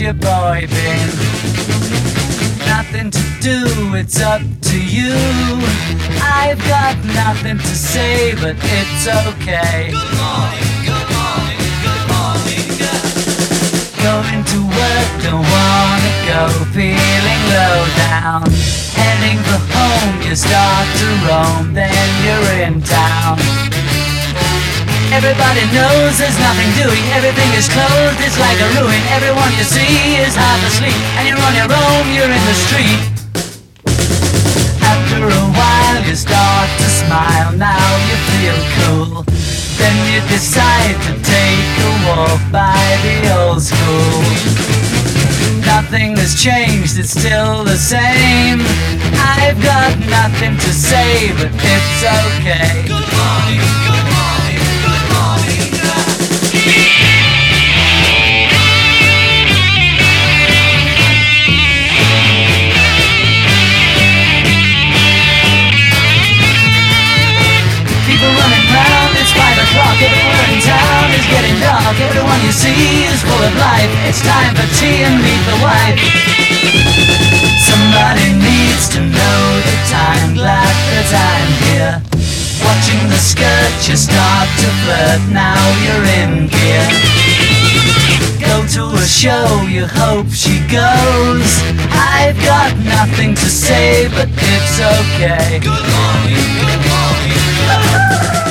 How's your boy been? Nothing to do, it's up to you. I've got nothing to say, but it's okay. Good morning, good morning, good morning. Going to work, don't wanna go, feeling low down. Heading for home, you start to roam, then you're in town. Everybody knows there's nothing doing, everything is closed, it's like a ruin. Everyone you see is half asleep, and you're on your own, you're in the street. After a while, you start to smile, now you feel cool. Then you decide to take a walk by the old school. Nothing has changed, it's still the same. I've got nothing to say, but it's okay. Good morning, good Everyone you see is full of life. It's time for tea and meet the wife. Somebody needs to know the time. Here. Watching the skirt, you start to flirt. Now you're in gear. Go to a show, you hope she goes. I've got nothing to say, but it's okay. Good morning, good morning.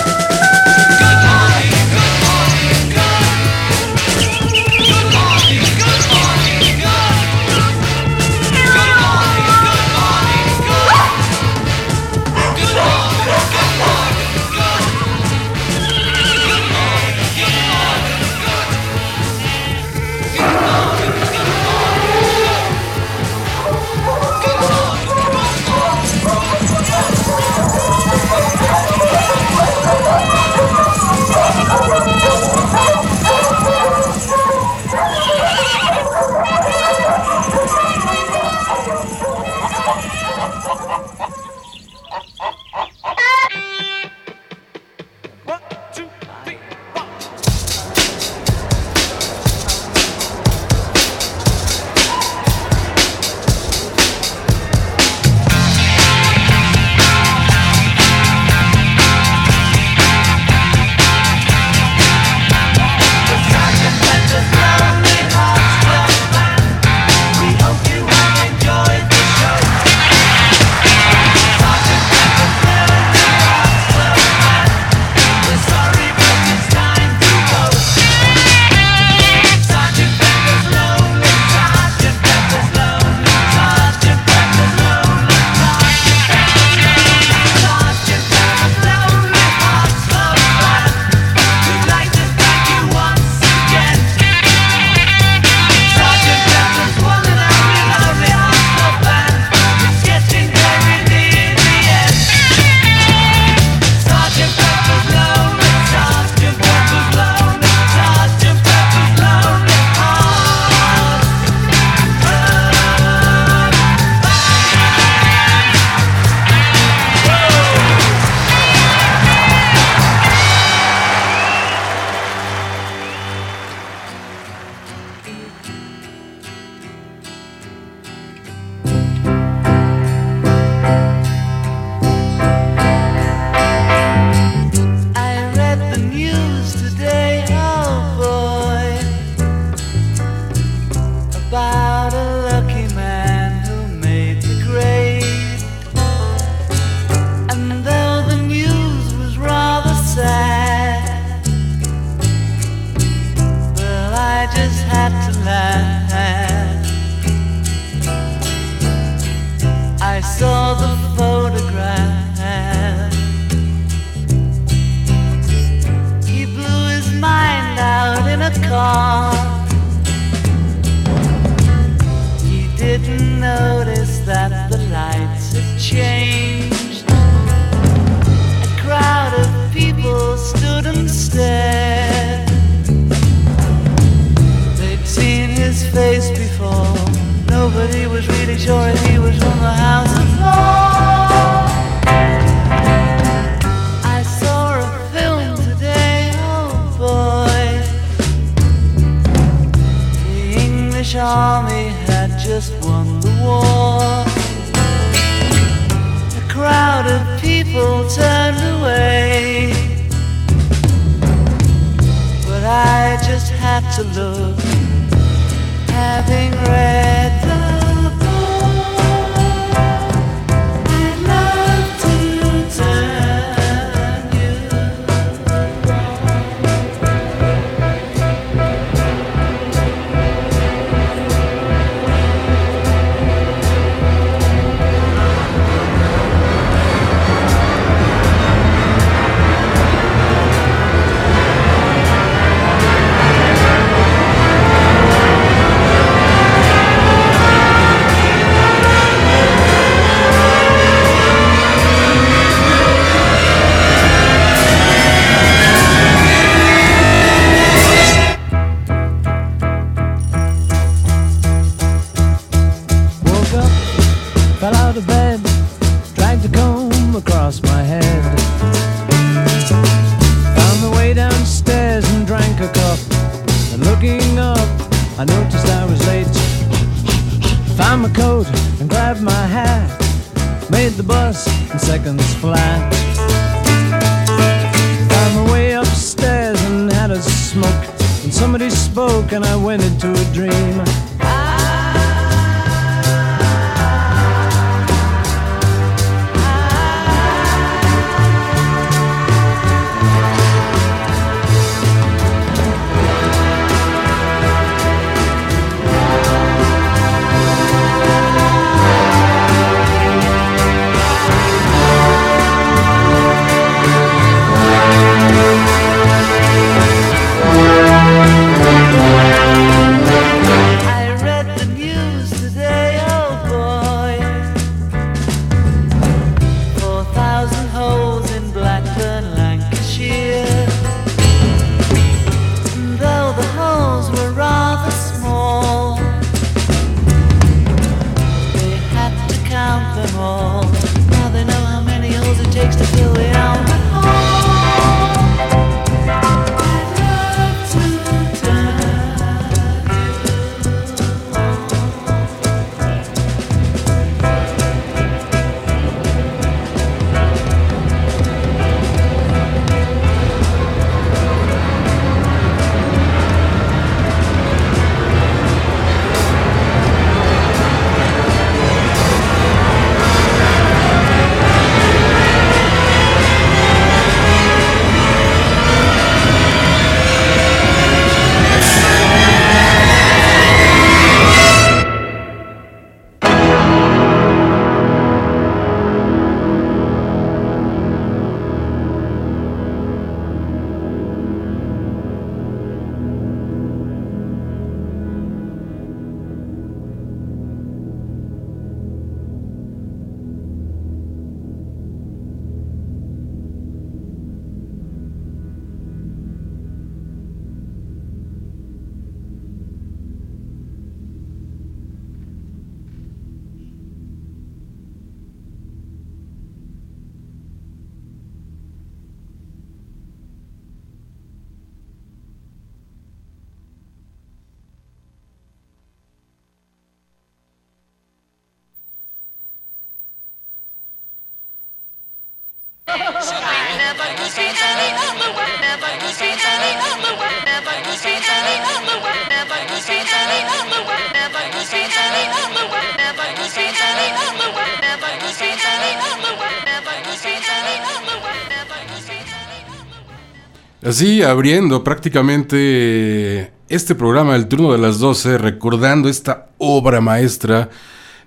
Así, abriendo prácticamente este programa, el turno de las 12, recordando esta obra maestra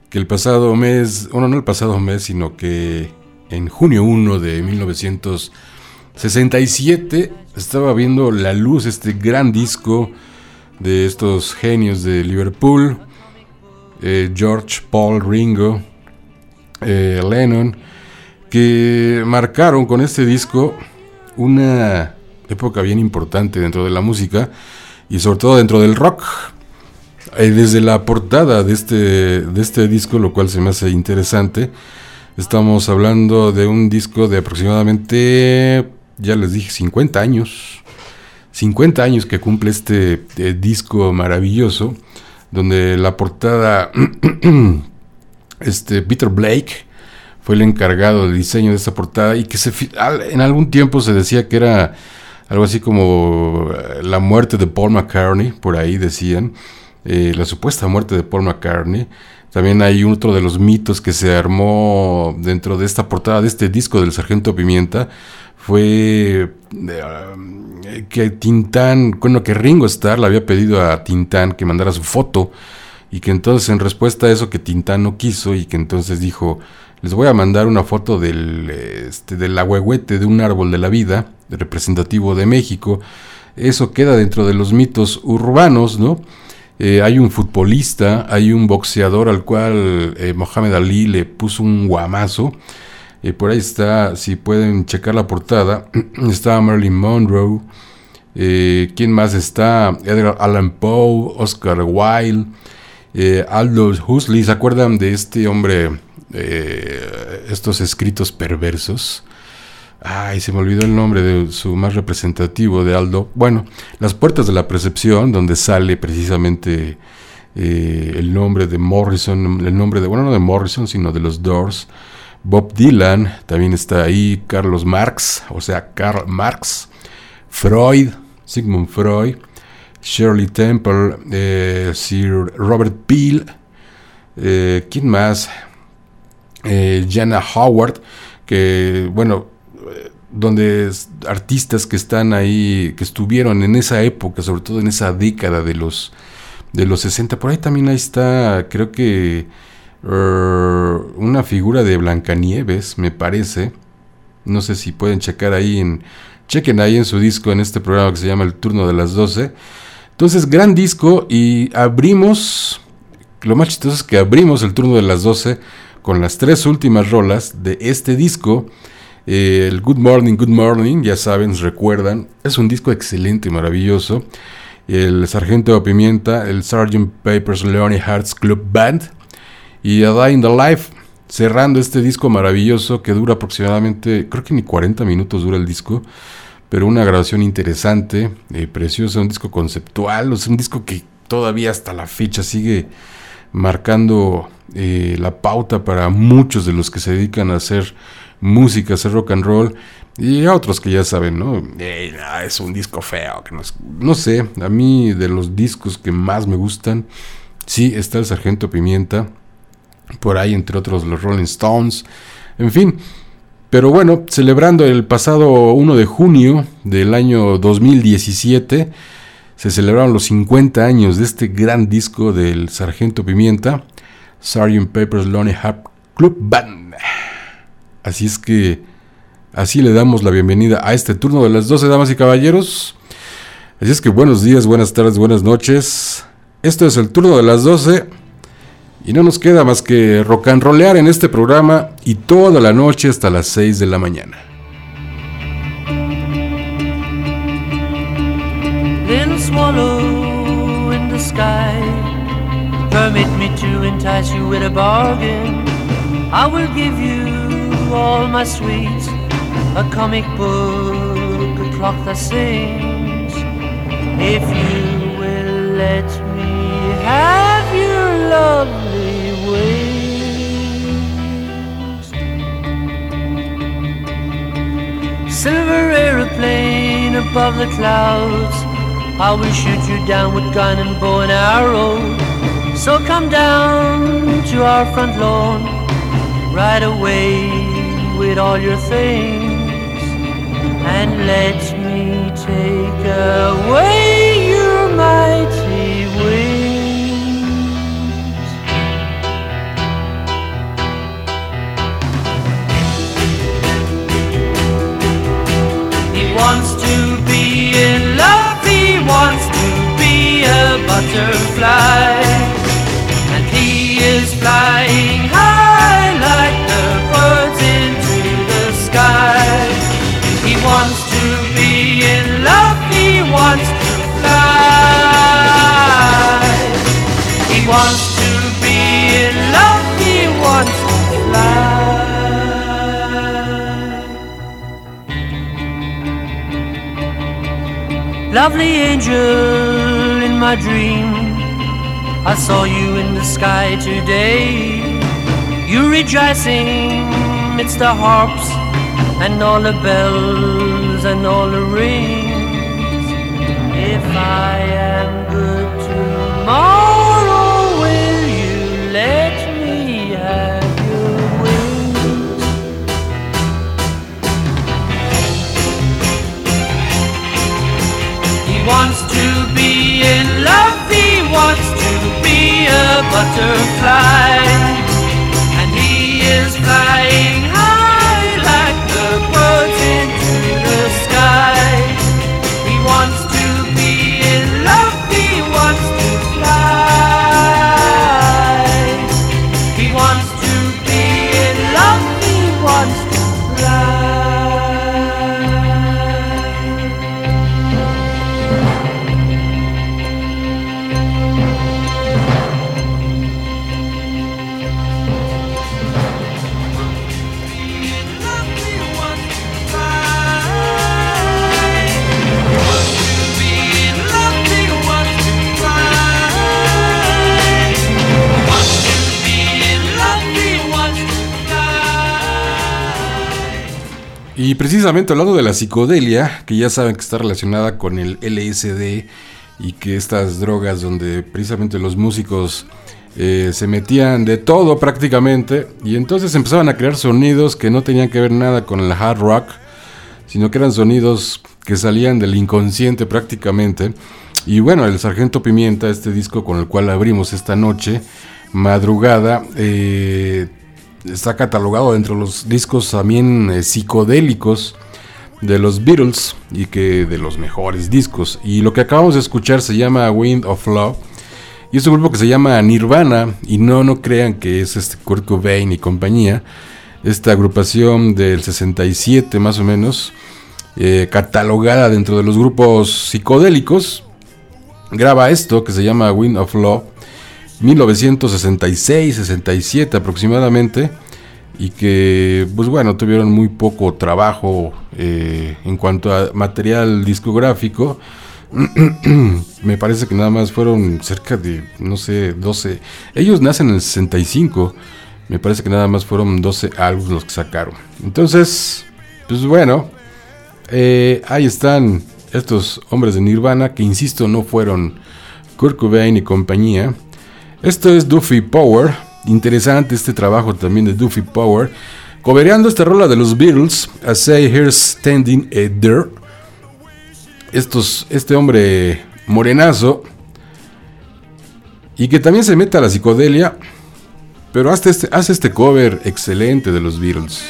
que el pasado mes, bueno, no el pasado mes, sino que en junio 1 de 1967 estaba viendo la luz este gran disco de estos genios de Liverpool, eh, George, Paul, Ringo, eh, Lennon, que marcaron con este disco una época bien importante dentro de la música y sobre todo dentro del rock. Eh, desde la portada de este, de este disco, lo cual se me hace interesante, estamos hablando de un disco de aproximadamente, ya les dije, 50 años. 50 años que cumple este eh, disco maravilloso, donde la portada, este Peter Blake, fue el encargado del diseño de esta portada y que se, en algún tiempo se decía que era algo así como eh, la muerte de Paul McCartney, por ahí decían, eh, la supuesta muerte de Paul McCartney. También hay otro de los mitos que se armó dentro de esta portada de este disco del Sargento Pimienta, fue eh, que Tintán, bueno, que Ringo Starr le había pedido a Tintán que mandara su foto y que entonces en respuesta a eso que Tintán no quiso y que entonces dijo, les voy a mandar una foto del, este, del de un árbol de la vida, representativo de México. Eso queda dentro de los mitos urbanos, ¿no? Eh, hay un futbolista, hay un boxeador al cual eh, Mohamed Ali le puso un guamazo. Eh, por ahí está, si pueden checar la portada, está Marilyn Monroe. ¿Quién más está? Edgar Allan Poe, Oscar Wilde, Aldous Huxley. ¿Se acuerdan de este hombre eh, estos escritos perversos. Ay, se me olvidó el nombre de su más representativo de Aldo. Bueno, Las Puertas de la Percepción, donde sale precisamente eh, el nombre de Morrison, el nombre de, bueno, no de Morrison, sino de los Doors. Bob Dylan, también está ahí Carlos Marx, o sea, Karl Marx, Freud, Sigmund Freud, Shirley Temple, eh, Sir Robert Peel, ¿quién más? Eh, Jana Howard, que bueno, donde artistas que están ahí, que estuvieron en esa época, sobre todo en esa década de los, de los 60, por ahí también ahí está, creo que uh, una figura de Blancanieves, me parece, no sé si pueden checar ahí en, chequen ahí en su disco, en este programa que se llama El Turno de las 12, entonces gran disco y abrimos, lo más chistoso es que abrimos el turno de las 12 con las tres últimas rolas de este disco. Eh, el Good Morning, Good Morning, ya saben, recuerdan, es un disco excelente, maravilloso. El Sargento de Pimienta, el Sgt. Papers Leone Hearts Club Band y A Dying the Life, cerrando este disco maravilloso que dura aproximadamente, creo que ni 40 minutos dura el disco, pero una grabación interesante, eh, preciosa, un disco conceptual, es un disco que todavía hasta la fecha sigue marcando eh, la pauta para muchos de los que se dedican a hacer música, hacer rock and roll. Y a otros que ya saben, ¿no? es un disco feo. Que no, sé, a mí de los discos que más me gustan, sí está el Sargento Pimienta. Por ahí, entre otros, los Rolling Stones. En fin. Pero bueno, celebrando el pasado 1 de junio del año 2017, se celebraron los 50 años de este gran disco del Sargento Pimienta. Sgt. Pepper's Lonely Heart Club Band. Así es que así le damos la bienvenida a este turno de las 12 damas y caballeros. Así es que buenos días, buenas tardes, buenas noches. Esto es el turno de las 12 y no nos queda más que rock and rollear en este programa y toda la noche hasta las 6 de la mañana. Permit me to entice you with a bargain. I will give you all my sweets, a comic book, a clock that sings. If you will let me have your lovely wings. Silver aeroplane above the clouds. I will shoot you down with gun and bow and arrow. So come down to our front lawn right away with all your things and let me take away Amidst the harps and all the bells and all the rings. If I am good tomorrow, will you let me have your wings? He wants to be in love, he wants to be a butterfly. And he is flying Y precisamente hablando de la psicodelia, que ya saben que está relacionada con el LSD y que estas drogas donde precisamente los músicos eh, se metían de todo prácticamente y entonces empezaban a crear sonidos que no tenían que ver nada con el hard rock, sino que eran sonidos que salían del inconsciente prácticamente. Y bueno, el Sargento Pimienta, este disco con el cual abrimos esta noche, madrugada, eh, está catalogado dentro de los discos también eh, psicodélicos de los Beatles y que de los mejores discos. Y lo que acabamos de escuchar se llama Wind of Love. Y es un grupo que se llama Nirvana. Y no, no crean que es este Kurt Cobain y compañía. Esta agrupación del 67 más o menos. eh, catalogada dentro de los grupos psicodélicos. Graba esto que se llama Wind of Love. 1966-67 aproximadamente y que pues bueno tuvieron muy poco trabajo eh, en cuanto a material discográfico. Me parece que nada más fueron cerca de no sé 12 ellos nacen en el 65 me parece que nada más fueron 12 álbumes los que sacaron. Entonces pues bueno eh, ahí están estos hombres de Nirvana que insisto no fueron Kurt Cobain y compañía esto es Duffy Power. Interesante este trabajo también de Duffy Power. Cobereando esta rola de los Beatles, A Say Here Standing a There. Estos, este hombre morenazo. Y que también se mete a la psicodelia. Pero este, hace este cover excelente de los Beatles.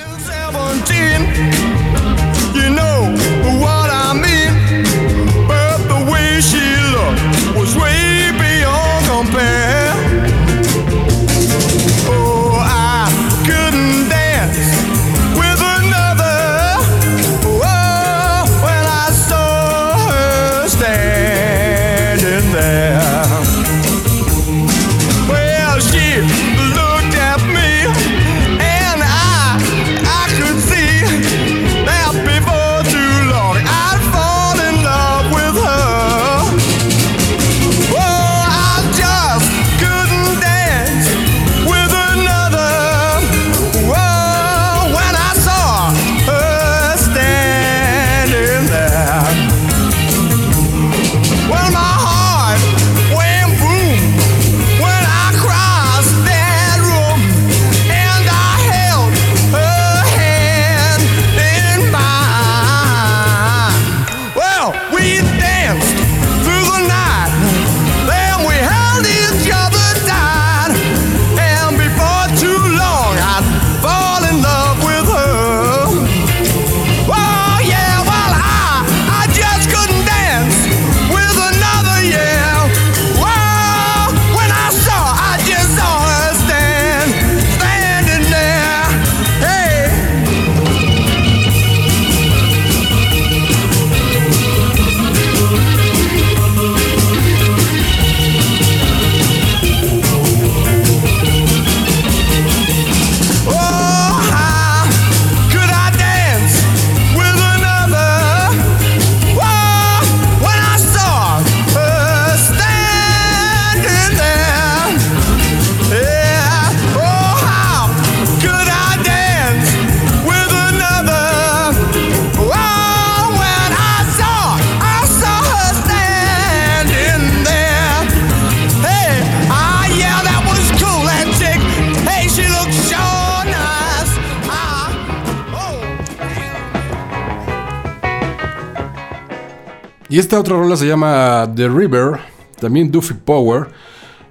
Y esta otra rola se llama The River, también Duffy Power.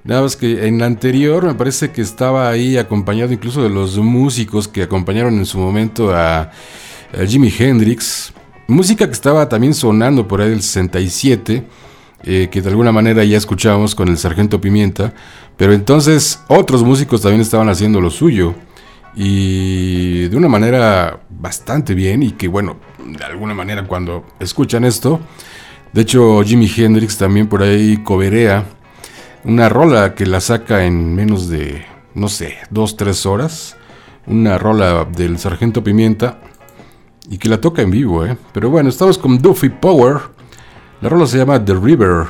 Nada más que en la anterior me parece que estaba ahí acompañado incluso de los músicos que acompañaron en su momento a, Jimi Hendrix. Música que estaba también sonando por ahí del 67, eh, que de alguna manera ya escuchábamos con el Sargento Pimienta. Pero entonces otros músicos también estaban haciendo lo suyo. Y de una manera bastante bien y que bueno, de alguna manera cuando escuchan esto, de hecho Jimi Hendrix también por ahí coberea una rola que la saca en menos de, no sé, dos, tres horas. Una rola del Sargento Pimienta y que la toca en vivo, ¿eh? Pero bueno, estamos con Duffy Power. La rola se llama The River.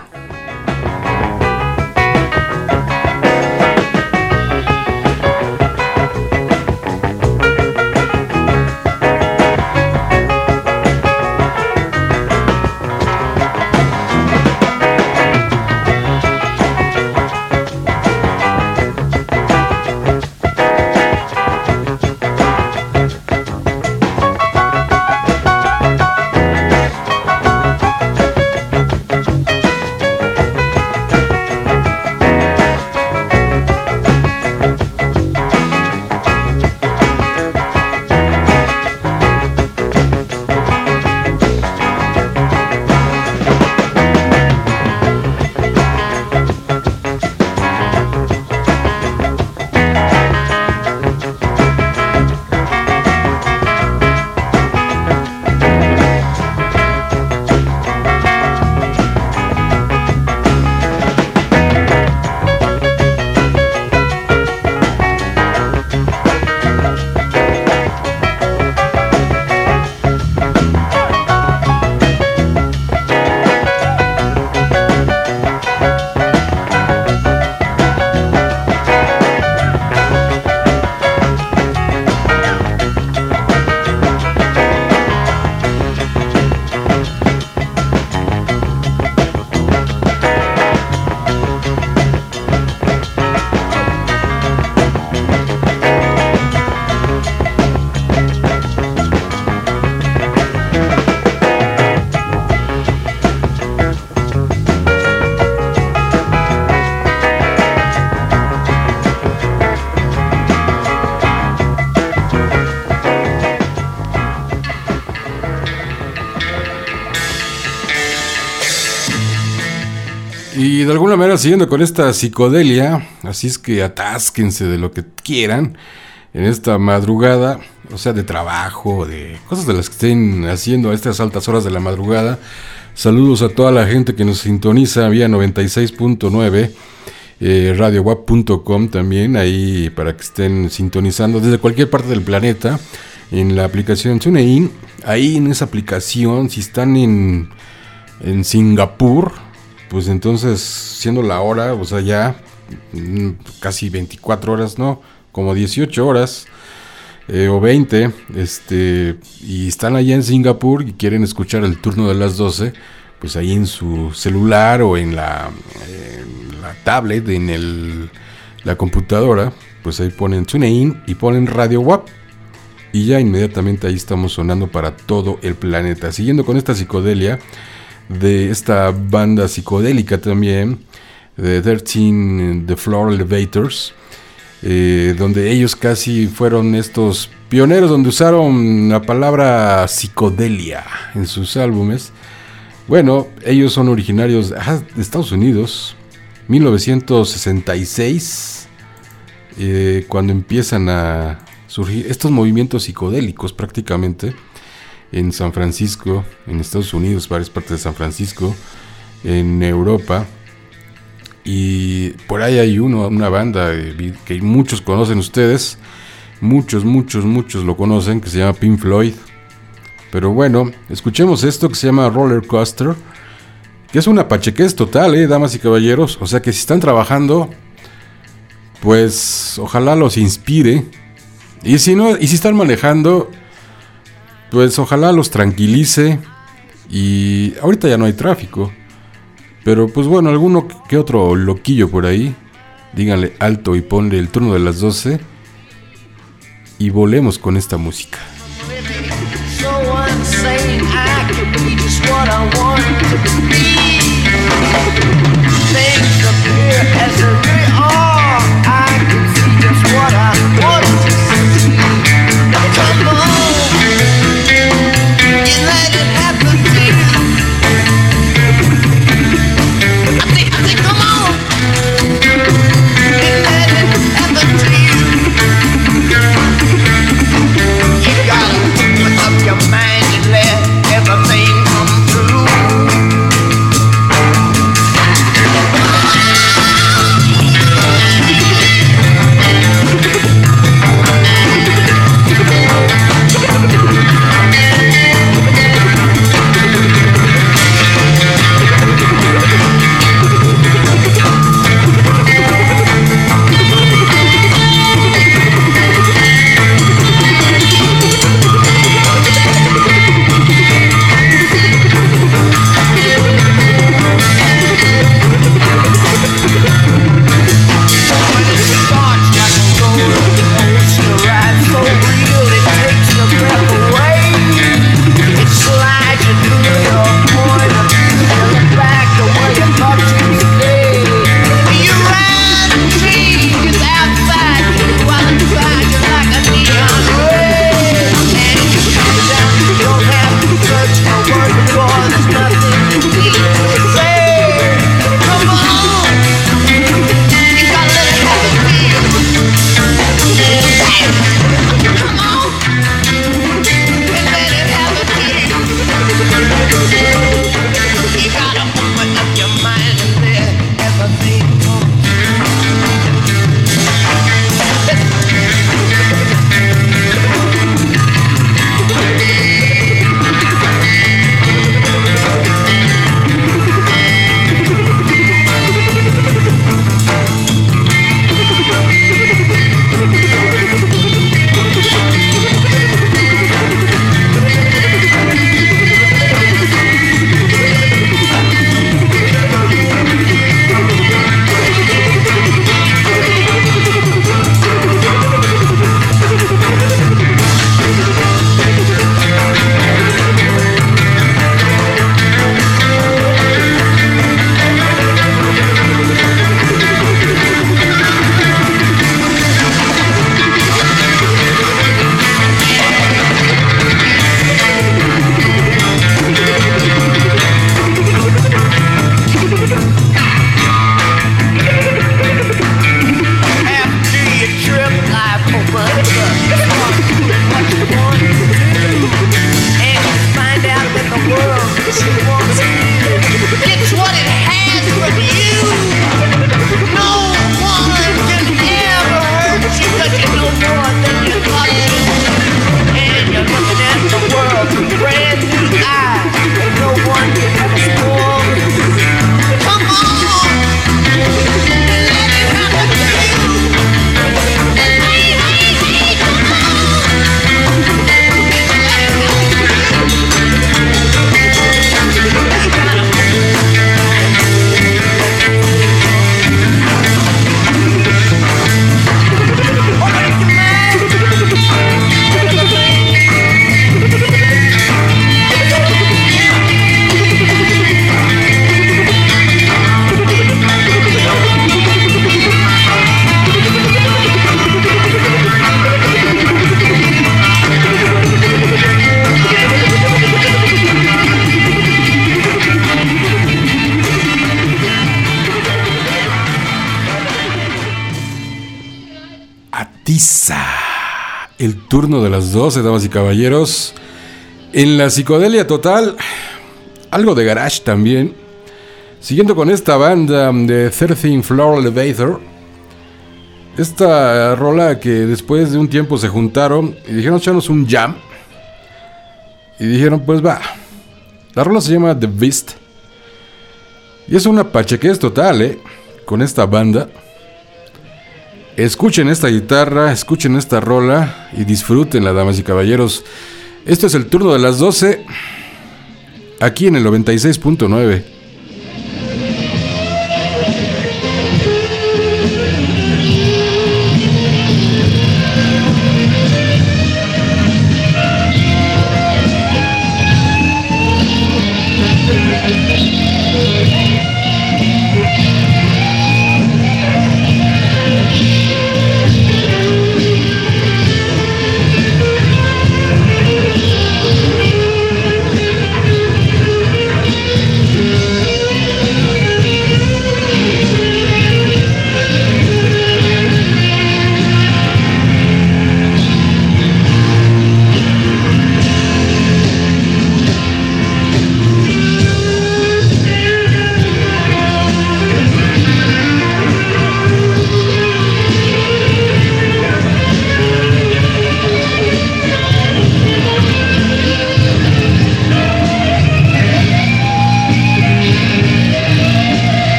Alguna manera siguiendo con esta psicodelia, así es que atásquense de lo que quieran en esta madrugada, o sea, de trabajo, de cosas de las que estén haciendo a estas altas horas de la madrugada. Saludos a toda la gente que nos sintoniza vía 96.9, eh, radiowap.com también, ahí para que estén sintonizando desde cualquier parte del planeta en la aplicación TuneIn. Ahí en esa aplicación, si están en, en Singapur, pues entonces, siendo la hora, o sea, ya mm, casi 24 horas, ¿no? Como 18 horas eh, o 20, este, y están allá en Singapur y quieren escuchar el turno de las 12, pues ahí en su celular o en la, la tablet, en el, la computadora, pues ahí ponen TuneIn y ponen Radio WAP. Y ya inmediatamente ahí estamos sonando para todo el planeta. Siguiendo con esta psicodelia, de esta banda psicodélica también, de 13 The Floor Elevators, eh, donde ellos casi fueron estos pioneros donde usaron la palabra psicodelia en sus álbumes. Bueno, ellos son originarios de Estados Unidos, 1966, eh, cuando empiezan a surgir estos movimientos psicodélicos prácticamente en San Francisco, en Estados Unidos, varias partes de San Francisco, en Europa. Y por ahí hay uno, una banda que muchos conocen ustedes, muchos, muchos, muchos lo conocen, que se llama Pink Floyd. Pero bueno, escuchemos esto que se llama Roller Coaster, que es una pachequez total, ¿eh, damas y caballeros? O sea que si están trabajando, pues ojalá los inspire. Y si no, y si están manejando, pues ojalá los tranquilice y ahorita ya no hay tráfico. Pero pues bueno, alguno que otro loquillo por ahí, díganle alto y ponle el turno de las 12 y volemos con esta música. El turno de las 12, damas y caballeros. En la psicodelia total, algo de garage también. Siguiendo con esta banda de 13 Floor Elevator. Esta rola que después de un tiempo se juntaron y dijeron, echarnos un jam. Y dijeron, pues va. La rola se llama The Beast. Y es una pachequez total, ¿eh? Con esta banda. Escuchen esta guitarra, escuchen esta rola y disfrútenla, damas y caballeros. Esto es el turno de las 12, aquí en el 96.9.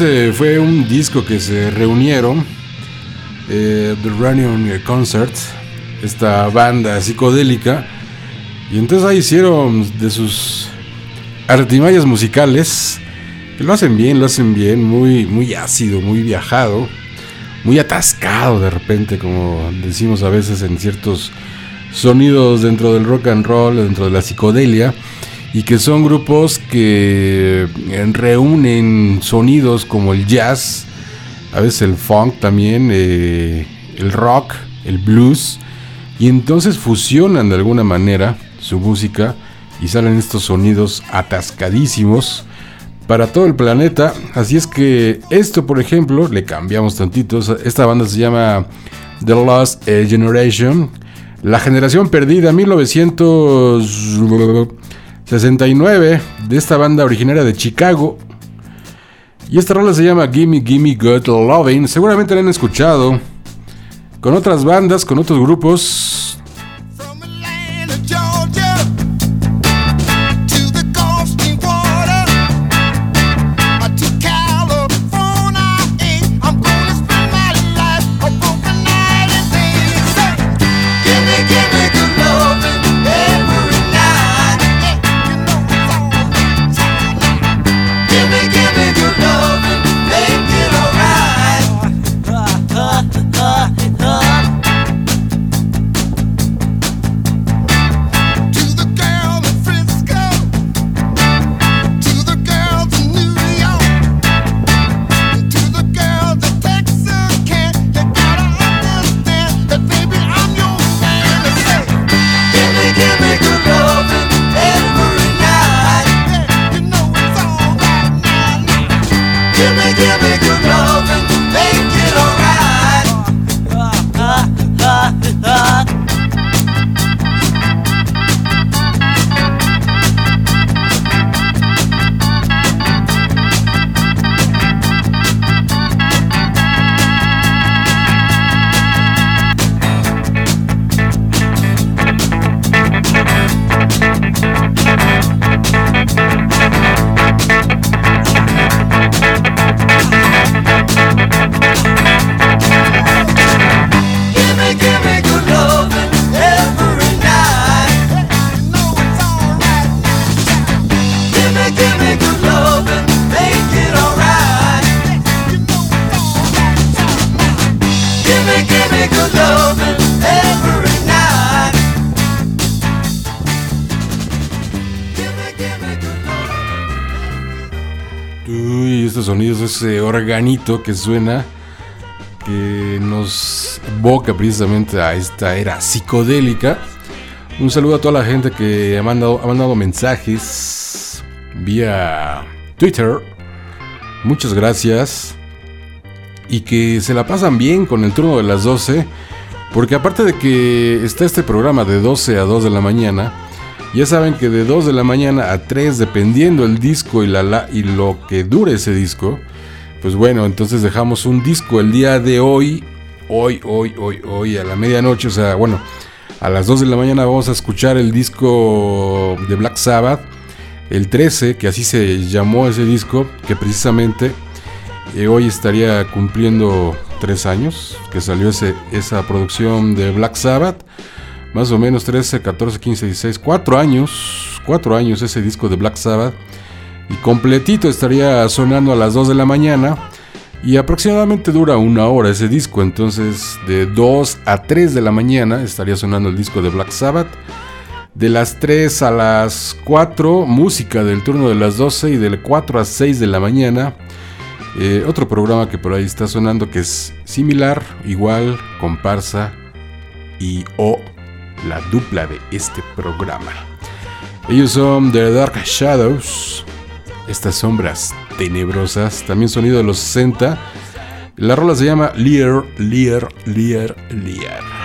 Fue un disco que se reunieron eh, The Running Concert, esta banda psicodélica, y entonces ahí hicieron de sus artimallas musicales, que lo hacen bien, lo hacen bien, muy, muy ácido, muy viajado, muy atascado de repente, como decimos a veces en ciertos sonidos dentro del rock and roll, dentro de la psicodelia, y que son grupos que reúnen sonidos como el jazz, a veces el funk también, eh, el rock, el blues, y entonces fusionan de alguna manera su música y salen estos sonidos atascadísimos para todo el planeta. Así es que esto, por ejemplo, le cambiamos tantito. Esta banda se llama The Lost Generation, la generación perdida, 1969, de esta banda originaria de Chicago. Y esta rola se llama Gimme Gimme Good Loving. Seguramente la han escuchado con otras bandas, con otros grupos. Ese organito que suena, que nos evoca precisamente a esta era psicodélica. Un saludo a toda la gente que ha mandado, ha mandado mensajes vía Twitter. Muchas gracias. Y que se la pasan bien con el turno de las 12. Porque aparte de que está este programa de 12 a 2 de la mañana, ya saben que de 2 de la mañana a 3, dependiendo el disco y, la, y lo que dure ese disco, pues bueno, entonces dejamos un disco el día de hoy, hoy, hoy, hoy, hoy, a la medianoche, o sea, bueno, a las 2 de la mañana vamos a escuchar el disco de Black Sabbath, el 13, que así se llamó ese disco, que precisamente eh, hoy estaría cumpliendo 3 años, que salió ese, esa producción de Black Sabbath, más o menos 13, 14, 15, 16, 4 años, 4 años ese disco de Black Sabbath y completito estaría sonando a las 2 de la mañana y aproximadamente dura una hora ese disco, entonces de 2 a 3 de la mañana estaría sonando el disco de Black Sabbath. De las 3 a las 4, música del turno de las 12 y del 4 a 6 de la mañana. Eh, otro programa que por ahí está sonando que es similar, igual, comparsa y o la dupla de este programa. Ellos son The Dark Shadows estas sombras tenebrosas, también sonido de los 60. La rola se llama Lear, Lear, Lear, Lear.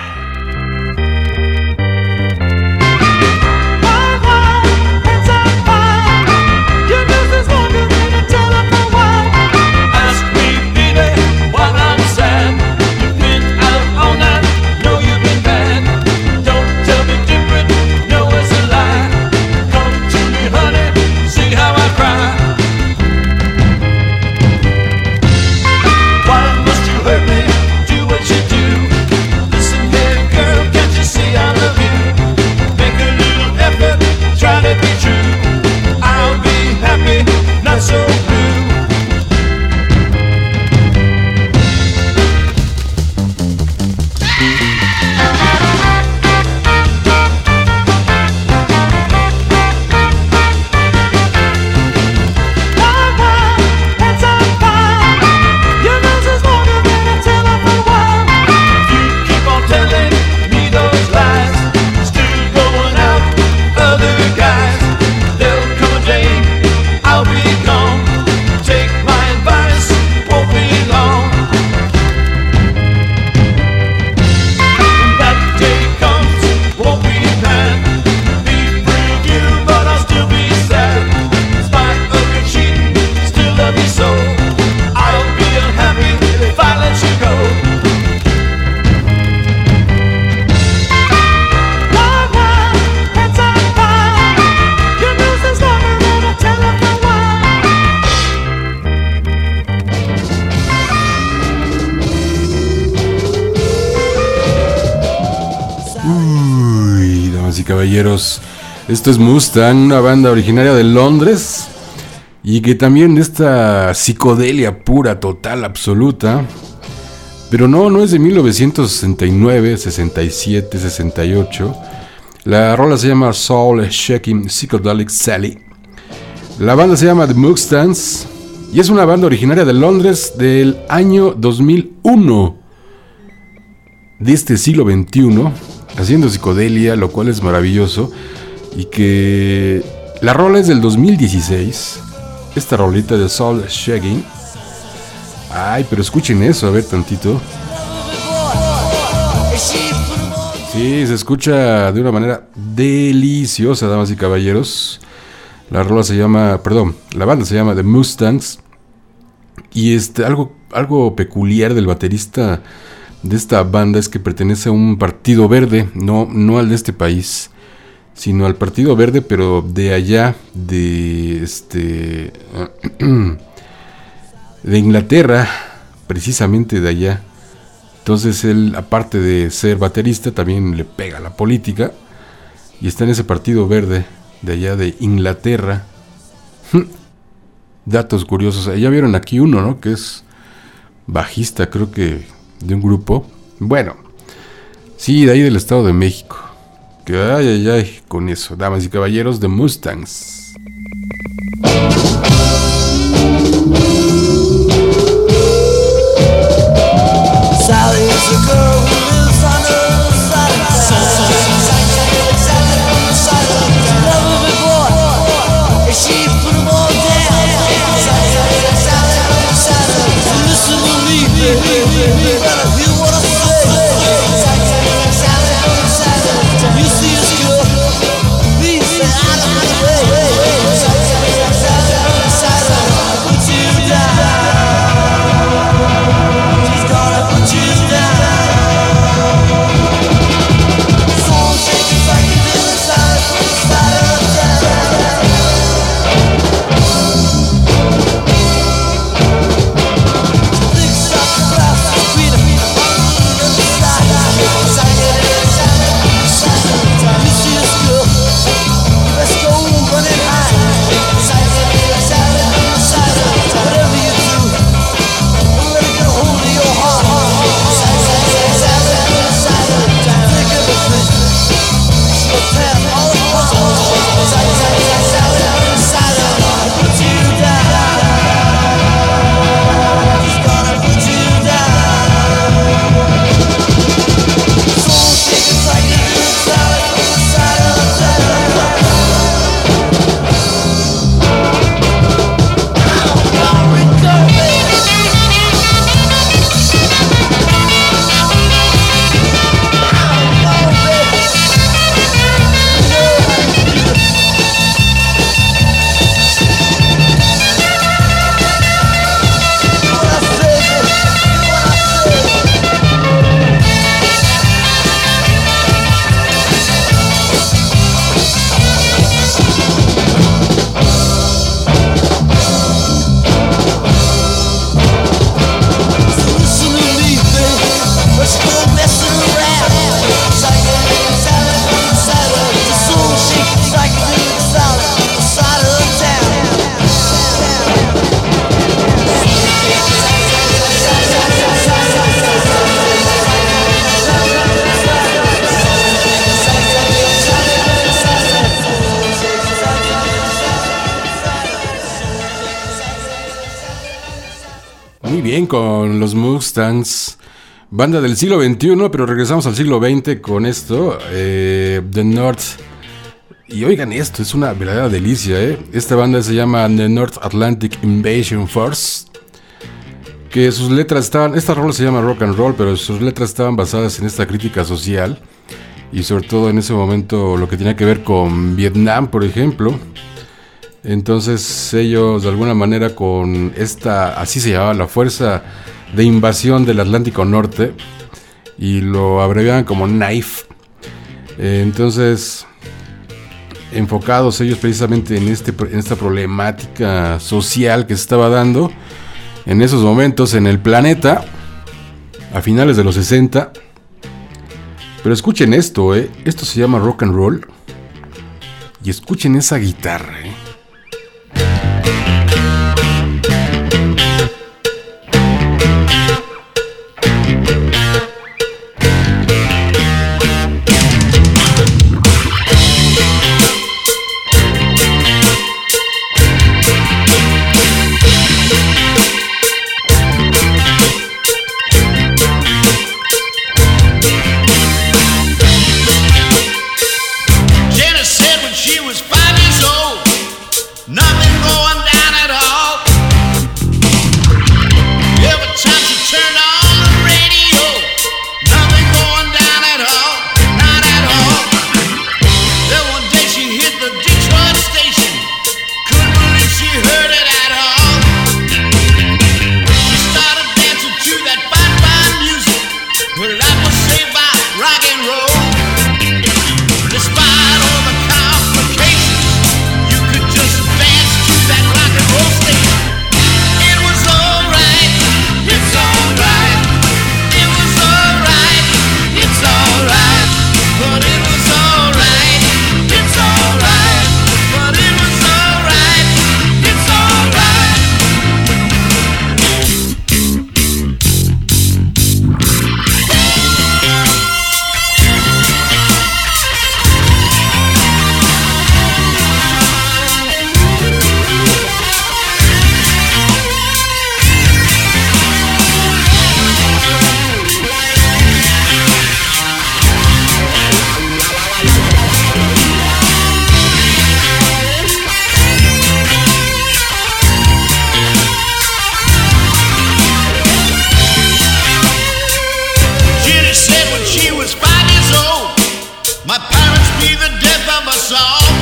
Esto es Mustang, una banda originaria de Londres y que también esta psicodelia pura, total, absoluta. Pero no, no es de 1969, 67, 68. La rola se llama Soul Shaking Psychedelic Sally. La banda se llama The Mustangs y es una banda originaria de Londres del año 2001 de este siglo XXI, haciendo psicodelia, lo cual es maravilloso, y que la rola es del 2016, esta rolita de Soul Shagging. Ay, pero escuchen eso, a ver tantito. Sí, se escucha de una manera deliciosa, damas y caballeros. La rola se llama, perdón, la banda se llama The Mustangs. Y este, algo, algo peculiar del baterista de esta banda es que pertenece a un partido verde, no, no al de este país, sino al partido verde, pero de allá, de este, de Inglaterra, precisamente de allá. Entonces él, aparte de ser baterista, también le pega la política y está en ese partido verde de allá de Inglaterra. Datos curiosos. Ya vieron aquí uno, ¿no? Que es bajista, creo que de un grupo. Bueno, sí, de ahí del Estado de México. Que ay, ay, ay, con eso, damas y caballeros de Mustangs. Banda del siglo XXI, pero regresamos al siglo XX con esto, eh, The North. Y oigan esto, es una verdadera delicia, ¿eh? Esta banda se llama The North Atlantic Invasion Force. Que sus letras estaban, esta rola se llama rock and roll, pero sus letras estaban basadas en esta crítica social. Y sobre todo en ese momento lo que tenía que ver con Vietnam, por ejemplo. Entonces ellos de alguna manera con esta, así se llamaba, la Fuerza de Invasión del Atlántico Norte, y lo abreviaban como KNIFE. Eh, entonces, enfocados ellos precisamente en, este, en esta problemática social que se estaba dando en esos momentos en el planeta, a finales de los 60, Pero escuchen esto, ¿eh? Esto se llama rock and roll. Y escuchen esa guitarra, ¿eh? My parents be the death of us all.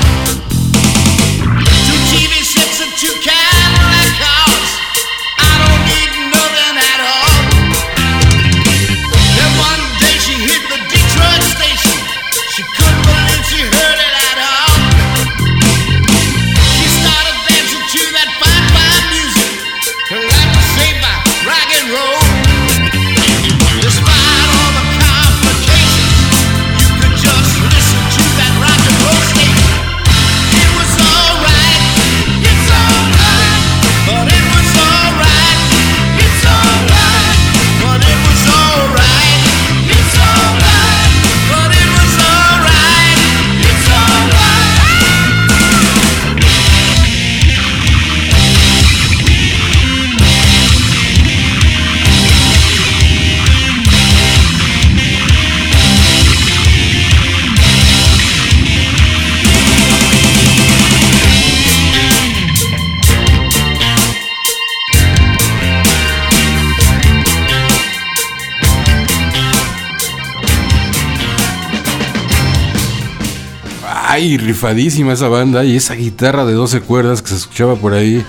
Rifadísima esa banda y esa guitarra de 12 cuerdas que se escuchaba por ahí.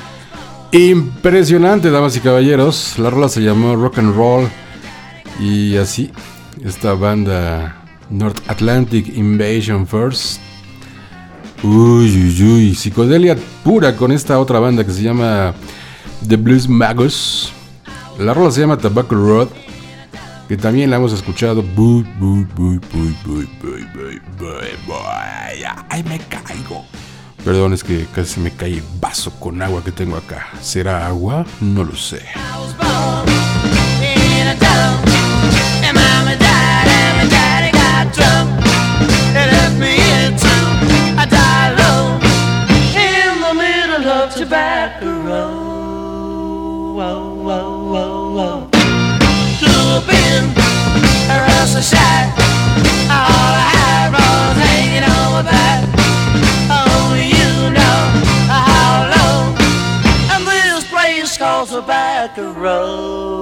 Impresionante, damas y caballeros. La rola se llamó Rock and Roll. Y así, esta banda North Atlantic Invasion First. Uy, uy, uy. Psicodelia pura con esta otra banda que se llama The Blues Magos. La rola se llama Tobacco Road. Que también la hemos escuchado. Ay, me caigo. Perdón, es que casi me cae el vaso con agua que tengo acá. ¿Será agua? No lo sé. Tobacco Looping across the shack. All I hanging on my back. Only you know how long. And this place calls Tobacco Road.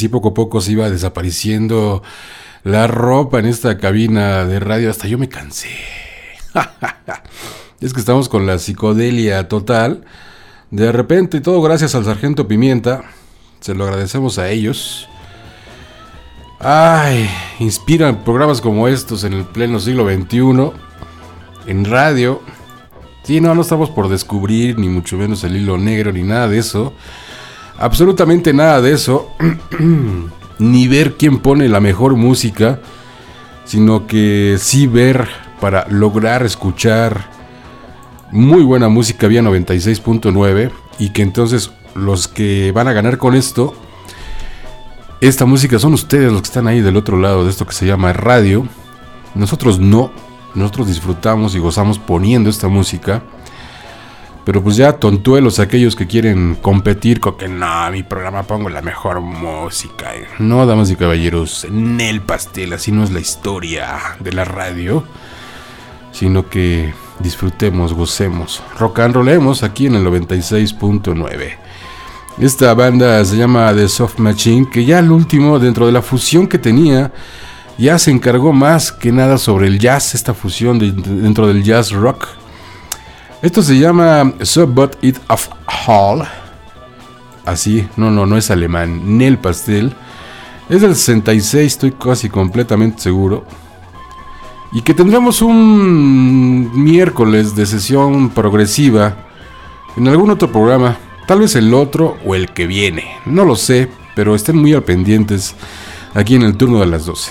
Así poco a poco se iba desapareciendo la ropa en esta cabina de radio. Hasta yo me cansé. es que estamos con la psicodelia total. De repente, todo gracias al sargento Pimienta. Se lo agradecemos a ellos. Ay, inspiran programas como estos en el pleno siglo XXI. En radio. Sí, no, no estamos por descubrir, ni mucho menos el hilo negro, ni nada de eso. Absolutamente nada de eso. ni ver quién pone la mejor música. Sino que sí ver para lograr escuchar muy buena música vía 96.9. Y que entonces los que van a ganar con esto. Esta música son ustedes los que están ahí del otro lado de esto que se llama radio. Nosotros no. Nosotros disfrutamos y gozamos poniendo esta música. Pero pues ya tontuelos aquellos que quieren competir con que no, mi programa pongo la mejor música. No, damas y caballeros, en el pastel, así no es la historia de la radio. Sino que disfrutemos, gocemos, rock and rollemos aquí en el 96.9. Esta banda se llama The Soft Machine, que ya al último, dentro de la fusión que tenía, ya se encargó más que nada sobre el jazz, esta fusión de- dentro del jazz rock. Esto se llama So But It of Hall. Así, no, no, no es alemán, Nel Pastel. Es del 66, estoy casi completamente seguro. Y que tendremos un miércoles de sesión progresiva en algún otro programa. Tal vez el otro o el que viene. No lo sé, pero estén muy al pendientes aquí en el turno de las 12.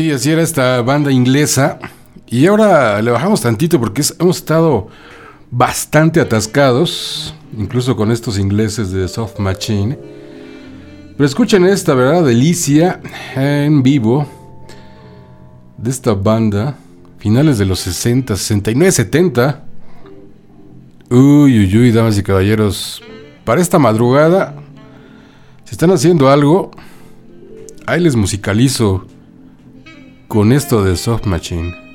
Sí, así era esta banda inglesa. Y ahora le bajamos tantito porque hemos estado bastante atascados, incluso con estos ingleses de Soft Machine. Pero escuchen esta, ¿verdad? Delicia en vivo de esta banda, finales de los 60, 69, 70. Uy, uy, uy, damas y caballeros, para esta madrugada, si están haciendo algo, ahí les musicalizo con esto de Soft Machine.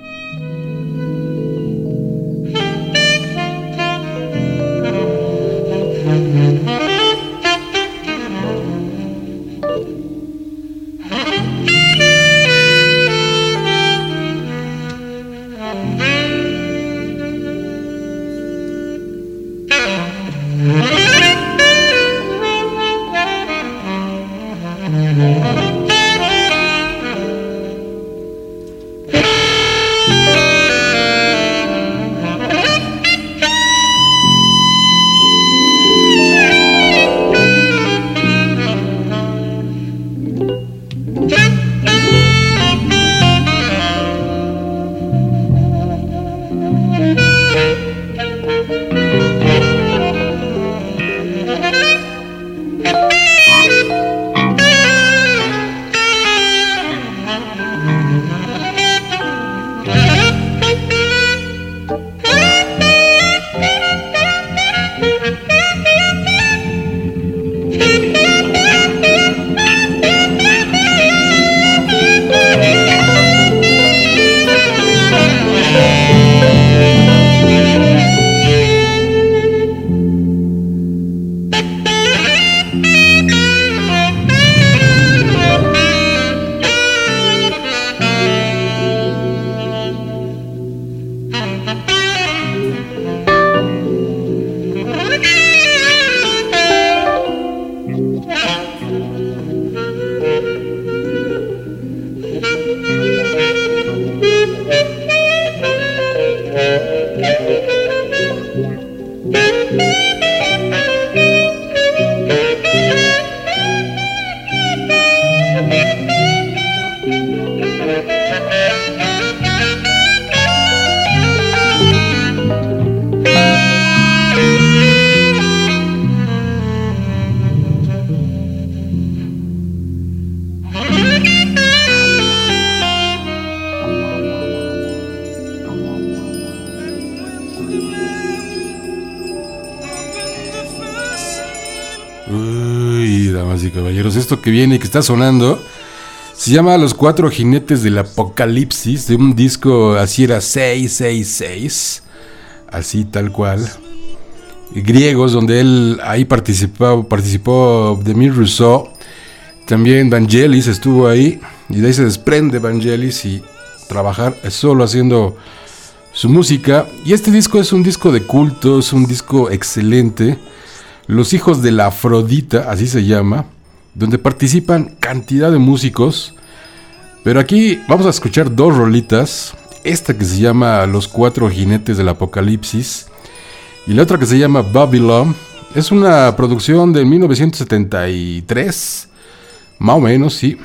Está sonando se llama Los Cuatro Jinetes del Apocalipsis, de un disco, así era 666, así tal cual. Griegos, donde él ahí participó, participó Demir Rousseau, también Vangelis estuvo ahí, y de ahí se desprende Vangelis y trabajar solo haciendo su música. Y este disco es un disco de culto, es un disco excelente. Los hijos de la Afrodita, así se llama, donde participan cantidad de músicos. Pero aquí vamos a escuchar dos rolitas. Esta que se llama Los Cuatro Jinetes del Apocalipsis y la otra que se llama Babylon. Es una producción de 1973, más o menos, sí.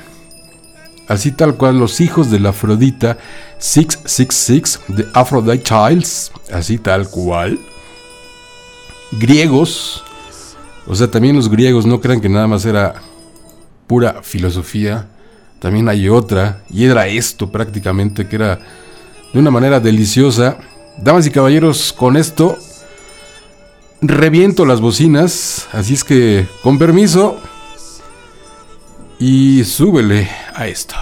Así tal cual, Los Hijos de la Afrodita 666 de Aphrodite Childs, así tal cual. Griegos, o sea, también los griegos no crean que nada más era pura filosofía. También hay otra, y era esto prácticamente, que era de una manera deliciosa. Damas y caballeros, con esto reviento las bocinas, así es que con permiso y súbele a esto.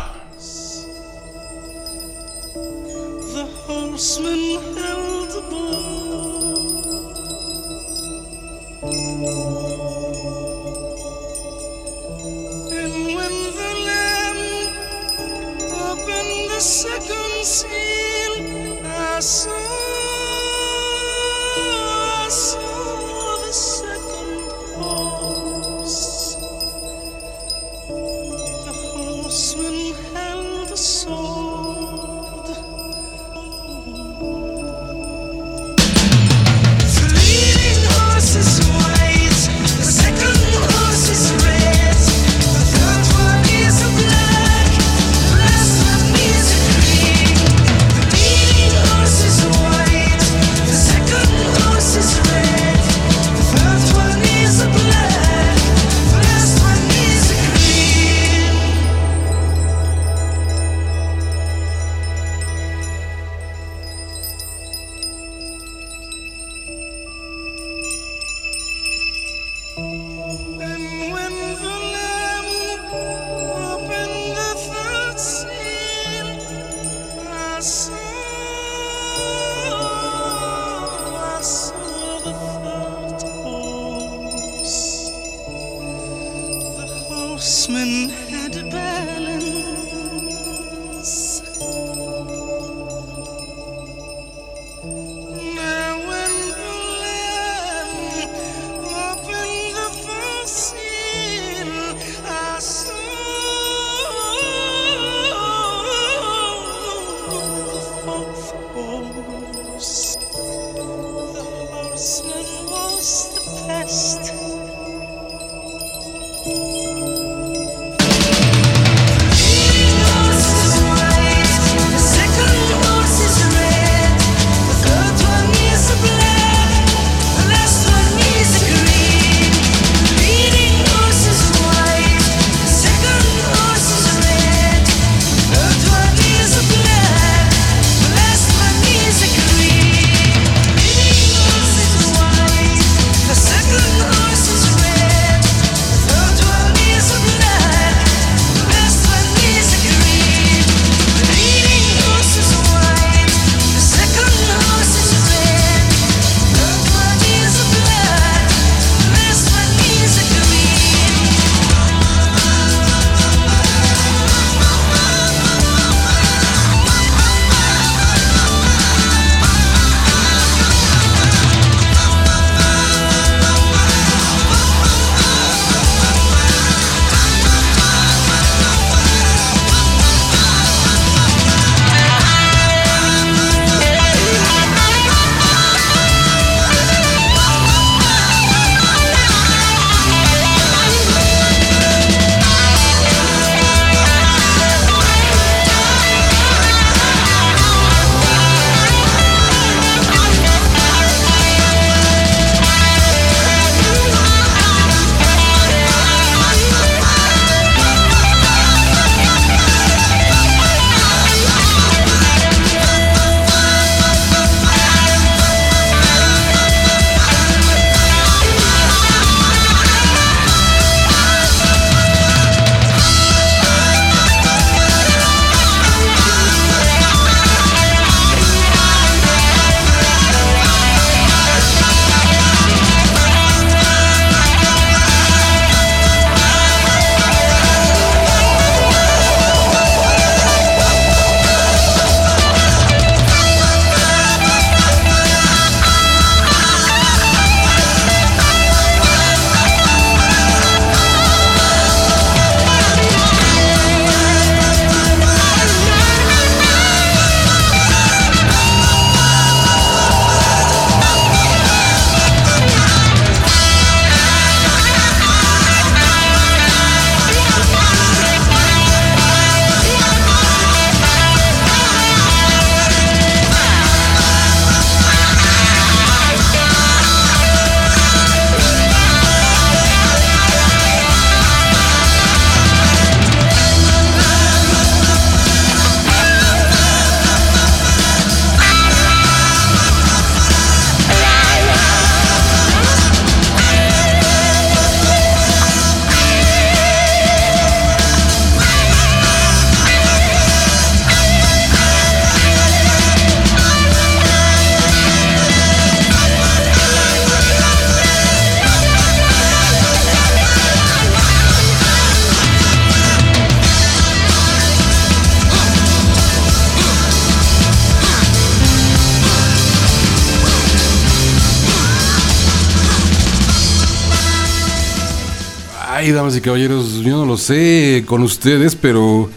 Caballeros, yo no lo sé con ustedes, pero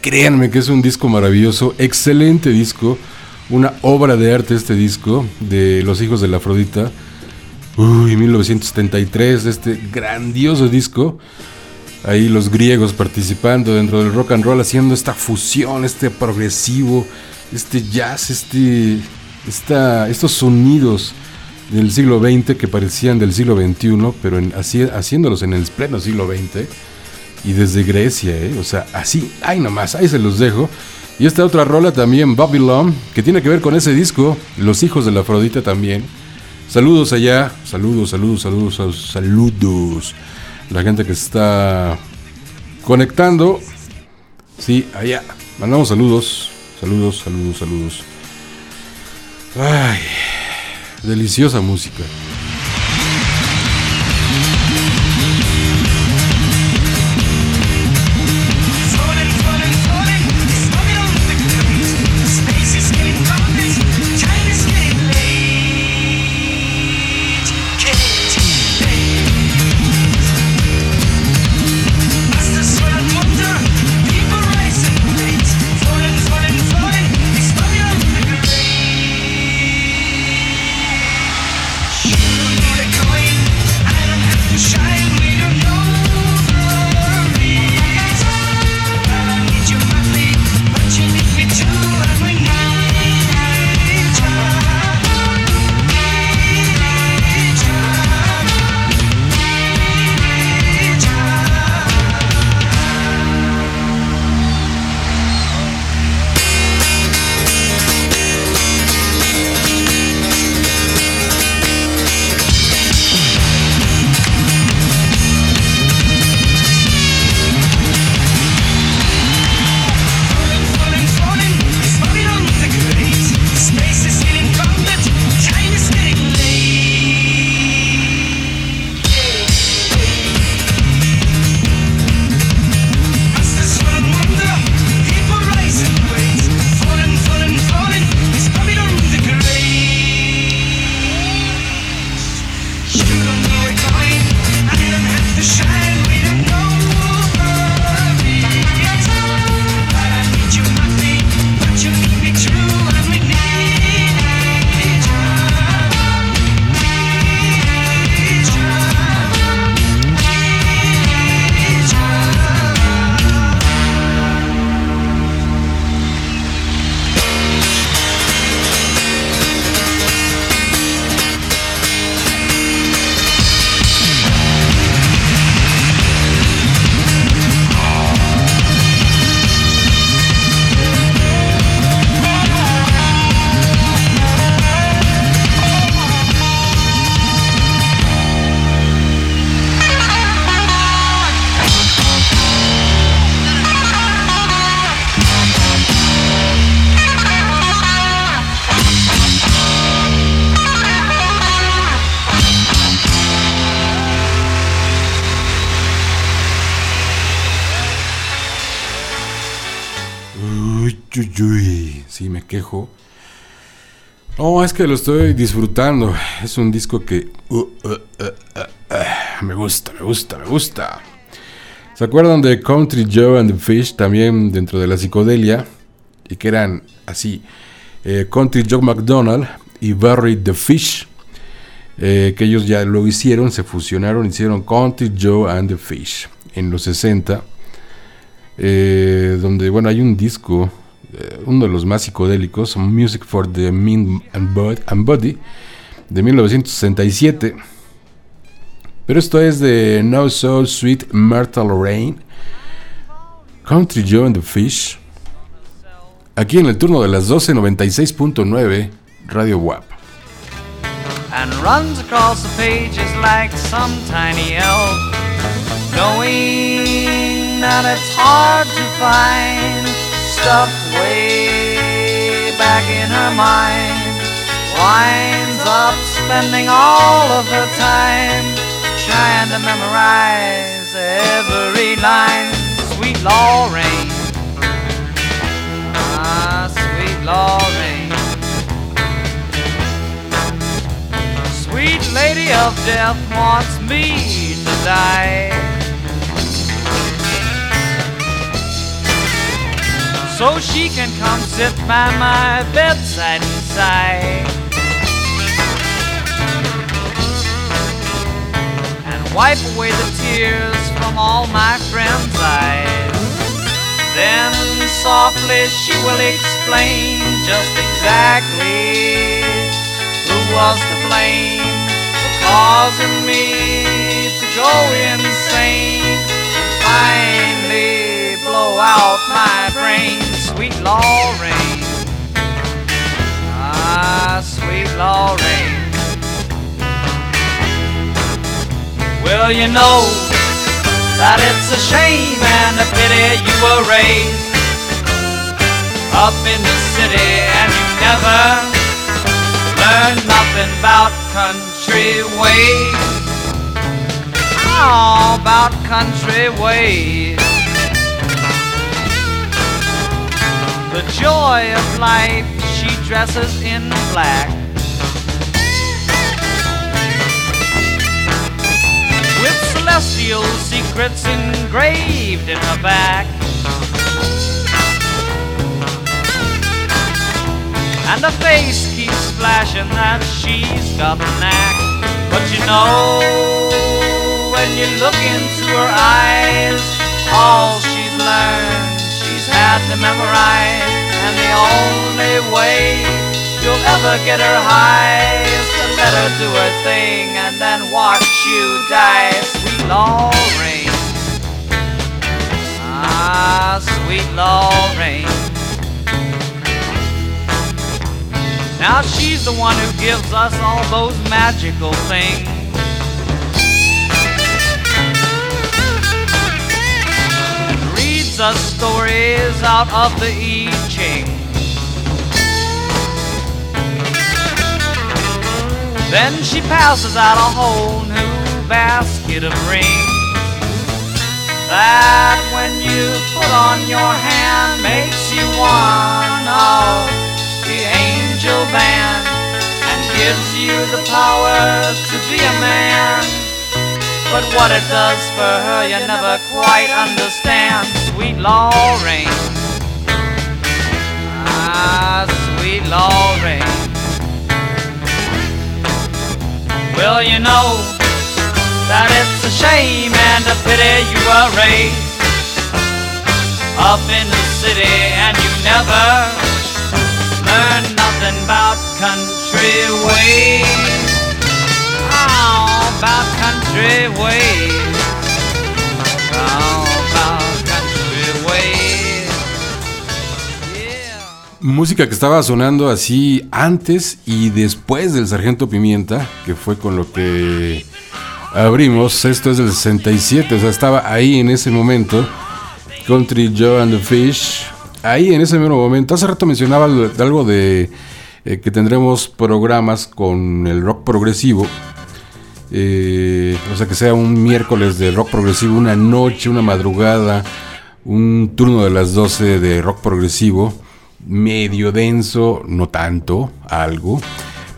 créanme que es un disco maravilloso, excelente disco, una obra de arte este disco de Los Hijos de la Afrodita. Uy, 1973, este grandioso disco. Ahí los griegos participando dentro del rock and roll, haciendo esta fusión, este progresivo, este jazz, este, esta, estos sonidos del siglo XX que parecían del siglo XXI, pero en- haciéndolos en el pleno siglo XX y desde Grecia, ¿eh? o sea, así, ahí nomás, ahí se los dejo. Y esta otra rola también, Babylon, que tiene que ver con ese disco, Los Hijos de la Afrodita también. Saludos allá, saludos, saludos, saludos, saludos. La gente que está conectando. Sí, allá. Mandamos saludos, saludos, saludos, saludos. Ay, deliciosa música. Lo estoy disfrutando. Es un disco que uh, uh, uh, me gusta, me gusta, me gusta. ¿Se acuerdan de Country Joe and the Fish? También dentro de la psicodelia. Y que eran así: eh, Country Joe McDonald y Barry the Fish. eh, que ellos ya lo hicieron, se fusionaron, hicieron Country Joe and the Fish en los 60 eh, donde bueno hay un disco uno de los más psicodélicos Music for the Mind and Bod- and Body de 1967 pero esto es de No So Sweet Myrtle Rain Country Joe and the Fish aquí en el turno de las 12.96.9 Radio WAP and runs across the pages like some tiny elf, knowing that it's hard to stuff way back in her mind. Winds up spending all of her time trying to memorize every line. Sweet Lorraine, ah, sweet Lorraine. Sweet lady of death wants me to die. So she can come sit by my bedside and sigh. And wipe away the tears from all my friends' eyes. Then softly she will explain just exactly who was to blame for causing me to go insane finally blow out my brain. Sweet Lorraine, ah, sweet Lorraine. Well, you know that it's a shame and a pity you were raised up in the city and you never learned nothing about country ways. Oh, about country ways. The joy of life she dresses in black. With celestial secrets engraved in her back. And her face keeps flashing that she's got the knack. But you know, when you look into her eyes, all she's learned, she's had to memorize. And the only way you'll ever get her high is to let her do her thing and then watch you die. Sweet Lorraine. Ah, sweet Lorraine. Now she's the one who gives us all those magical things. Us stories out of the I Ching. Then she passes out a whole new basket of rings. That when you put on your hand makes you one of the angel band and gives you the power to be a man. But what it does for her, you never quite understand. Sweet Lorraine. Ah, sweet Lorraine. Well, you know that it's a shame and a pity you were raised up in the city and you never learn nothing about country ways. Oh, about country ways. Country ways. Música que estaba sonando así antes y después del Sargento Pimienta, que fue con lo que abrimos. Esto es del 67, o sea, estaba ahí en ese momento. Country Joe and the Fish. Ahí en ese mismo momento. Hace rato mencionaba algo de, eh, que tendremos programas con el rock progresivo. Eh, o sea, que sea un miércoles de rock progresivo, una noche, una madrugada, un turno de las 12 de rock progresivo, medio denso, no tanto, algo.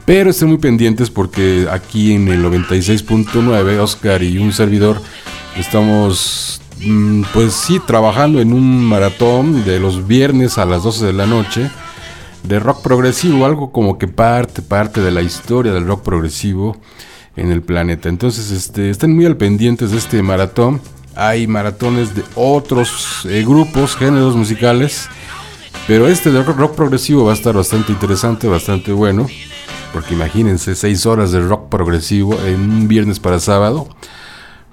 Pero estén muy pendientes porque aquí en el 96.9, Oscar y un servidor, estamos, mm, pues sí, trabajando en un maratón de los viernes a las 12 de la noche de rock progresivo, algo como que parte, parte de la historia del rock progresivo en el planeta. Entonces, este, estén muy al pendientes de este maratón. Hay maratones de otros eh, grupos, géneros musicales. Pero este de rock, progresivo va a estar bastante interesante, bastante bueno. Porque imagínense, 6 horas de rock progresivo en un viernes para sábado.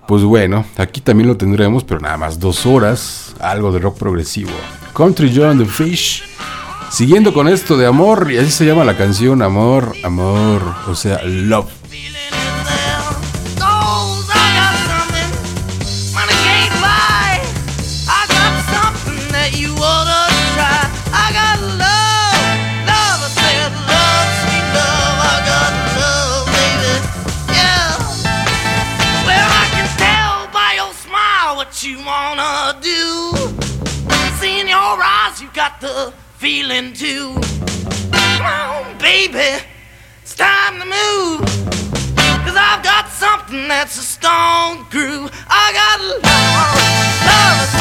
Pues bueno, aquí también lo tendremos, pero nada más dos horas, algo de rock progresivo. Country Joe and the Fish. Siguiendo con esto de amor, y así se llama la canción, amor, amor, o sea, love. Feeling too. Come on, baby, it's time to move. Cause I've got something that's a stone groove. I got love, love,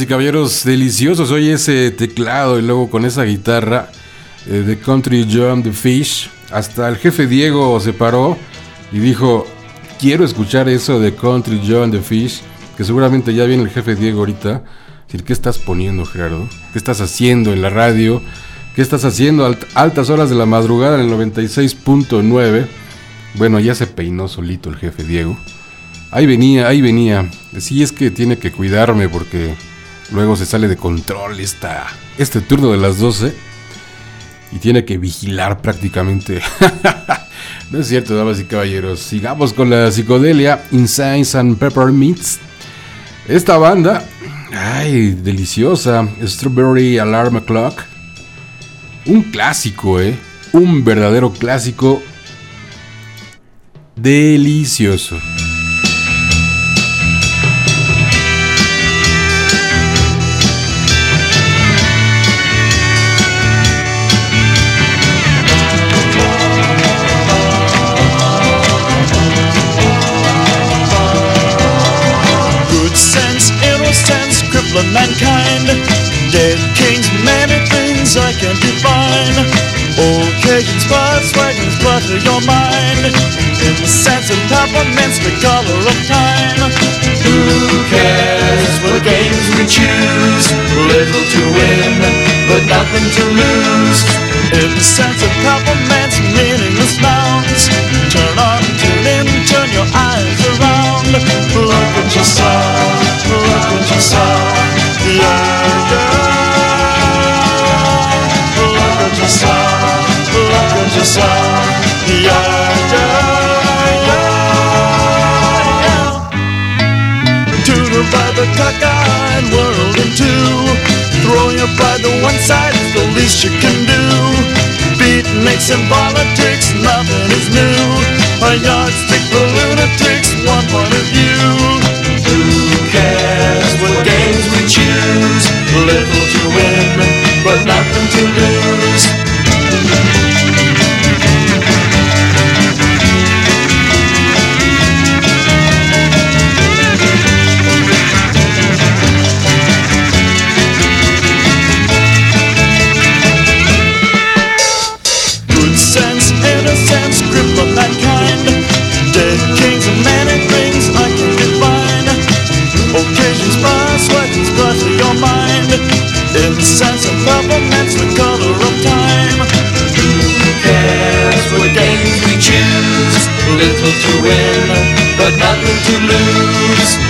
y caballeros, deliciosos. Oye, ese teclado y luego con esa guitarra eh, de Country John the Fish. Hasta el jefe Diego se paró y dijo: Quiero escuchar eso de Country John the Fish. Que seguramente ya viene el jefe Diego ahorita. Decir, ¿qué estás poniendo, Gerardo? ¿Qué estás haciendo en la radio? ¿Qué estás haciendo a alt- altas horas de la madrugada en el 96.9? Bueno, ya se peinó solito el jefe Diego. Ahí venía, ahí venía. Sí, es que tiene que cuidarme porque luego se sale de control esta, este turno de las 12 y tiene que vigilar prácticamente. no es cierto, damas y caballeros. Sigamos con la psicodelia Insane and Peppermints. Esta banda, ay, deliciosa, Strawberry Alarm Clock. Un clásico, ¿eh? Un verdadero clásico. Delicioso. Crippling mankind. Dead kings, many things I can't define. Occasions, spots, wagons, butter your mind. In the sense of peppermints, the color of time. Who cares what games we choose? Little to win, but nothing to lose. In the sense of peppermints, meaningless nouns. Turn on, tune in, turn your eyes around. Look what you saw, Look yourself the other. Look at yourself. Look the other. Yeah, yeah. In two. Throwing up by the one side is the least you can do. Beat makes in politics, nothing is new. A yardstick to win, but nothing to lose.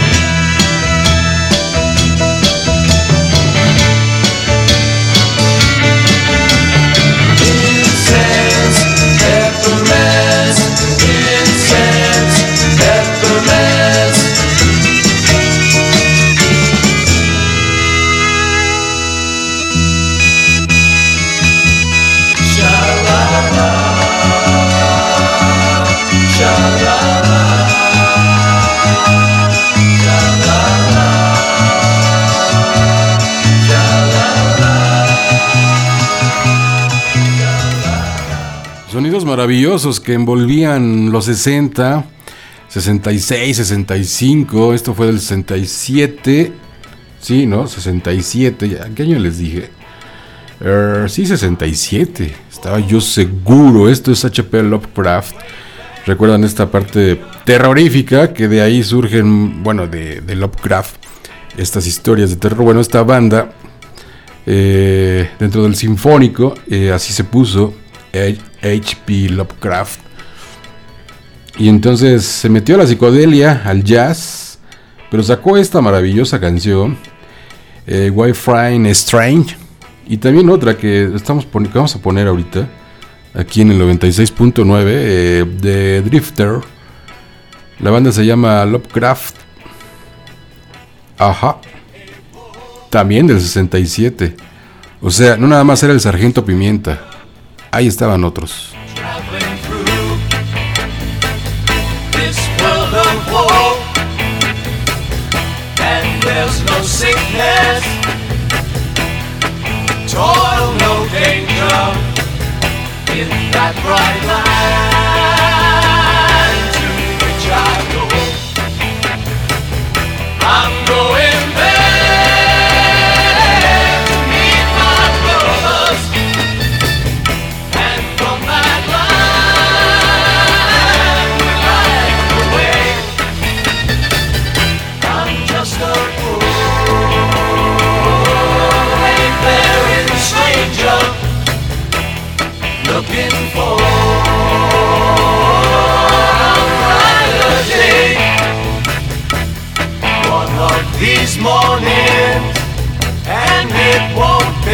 Maravillosos que envolvían los 60 66, 65. Esto fue del 67. Sí, ¿no? 67. ya, ¿Qué año les dije? Er, sí, 67. Estaba yo seguro. Esto es HP Lovecraft. Recuerdan esta parte terrorífica que de ahí surgen, bueno, de, de Lovecraft, estas historias de terror. Bueno, esta banda, eh, dentro del sinfónico, eh, así se puso, HP Lovecraft. Y entonces se metió a la psicodelia, al jazz, pero sacó esta maravillosa canción, eh, Wi-Fi Strange, y también otra que, estamos vamos a poner ahorita, aquí en el 96.9, eh, de Drifter. La banda se llama Lovecraft. Ajá. También del 67. O sea, no nada más era el Sargento Pimienta. Ahí estaban otros. toil, no danger. In that bright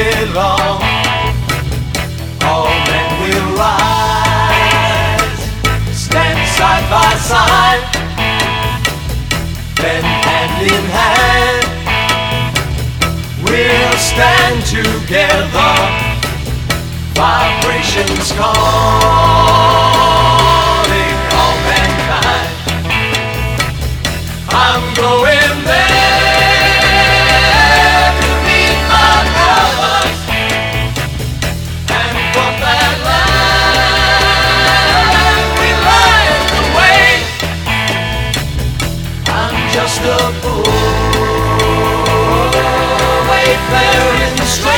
won't be long all men will rise, stand side by side, then hand in hand, we'll stand together. Vibrations calling all mankind. I'm going there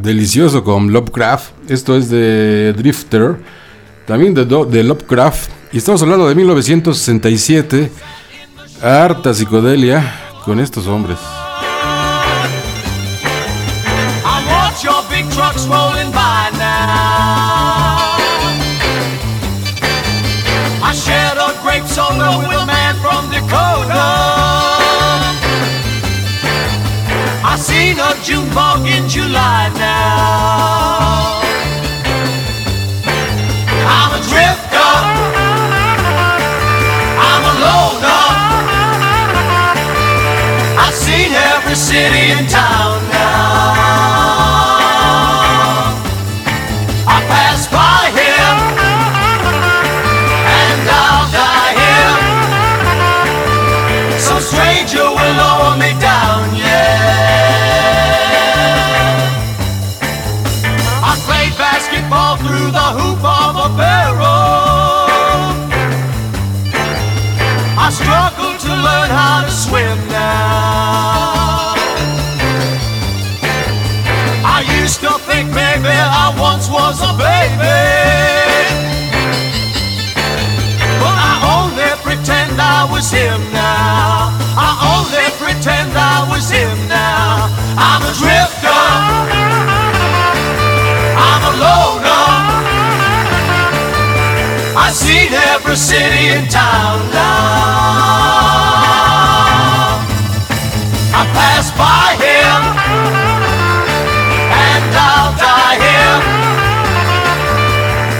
delicioso con Lovecraft. Esto es de Drifter. También de, Lovecraft. Y estamos hablando de 1967. Harta psicodelia con estos hombres. June bug in July now. I'm a drifter. I'm a loner. I've seen every city in town now. I pass by here, and I'll die here.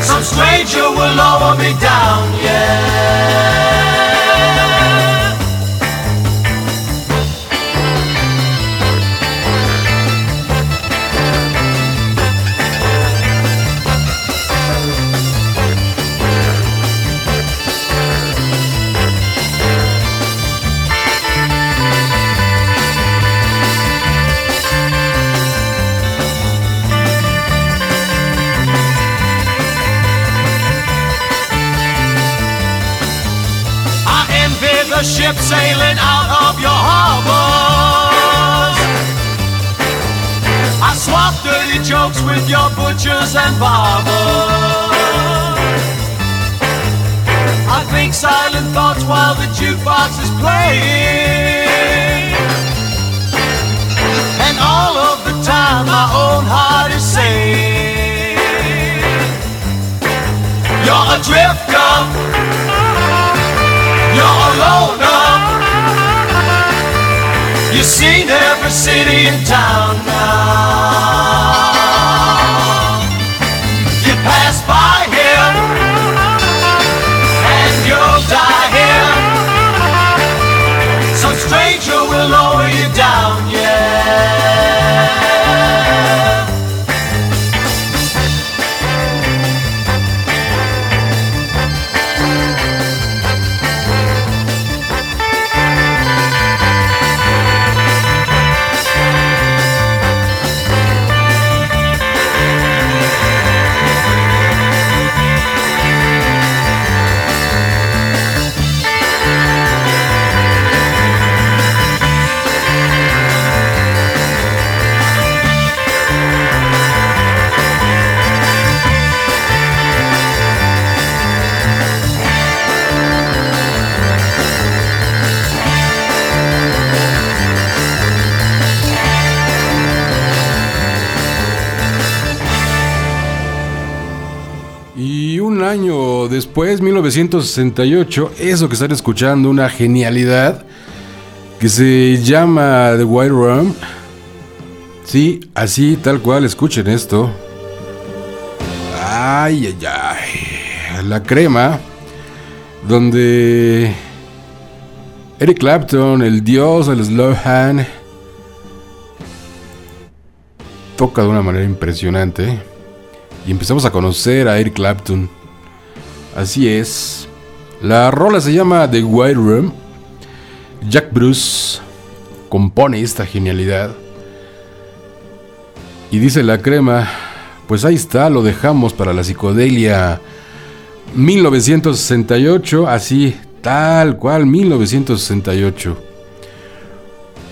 Some stranger will lower me down, yeah. The ship sailing out of your harbors. I swap dirty jokes with your butchers and barbers. I think silent thoughts while the jukebox is playing. And all of the time my own heart is saying, You're a drifter, seen every city in town now. Después, 1968, eso que están escuchando, una genialidad que se llama The White Room. Sí, así, tal cual, escuchen esto. Ay, ay, ay. La crema, donde Eric Clapton, el dios del slow hand, toca de una manera impresionante. Y empezamos a conocer a Eric Clapton. Así es. La rola se llama The White Room. Jack Bruce compone esta genialidad. Y dice la crema, pues ahí está, lo dejamos para la psicodelia 1968, así, tal cual, 1968.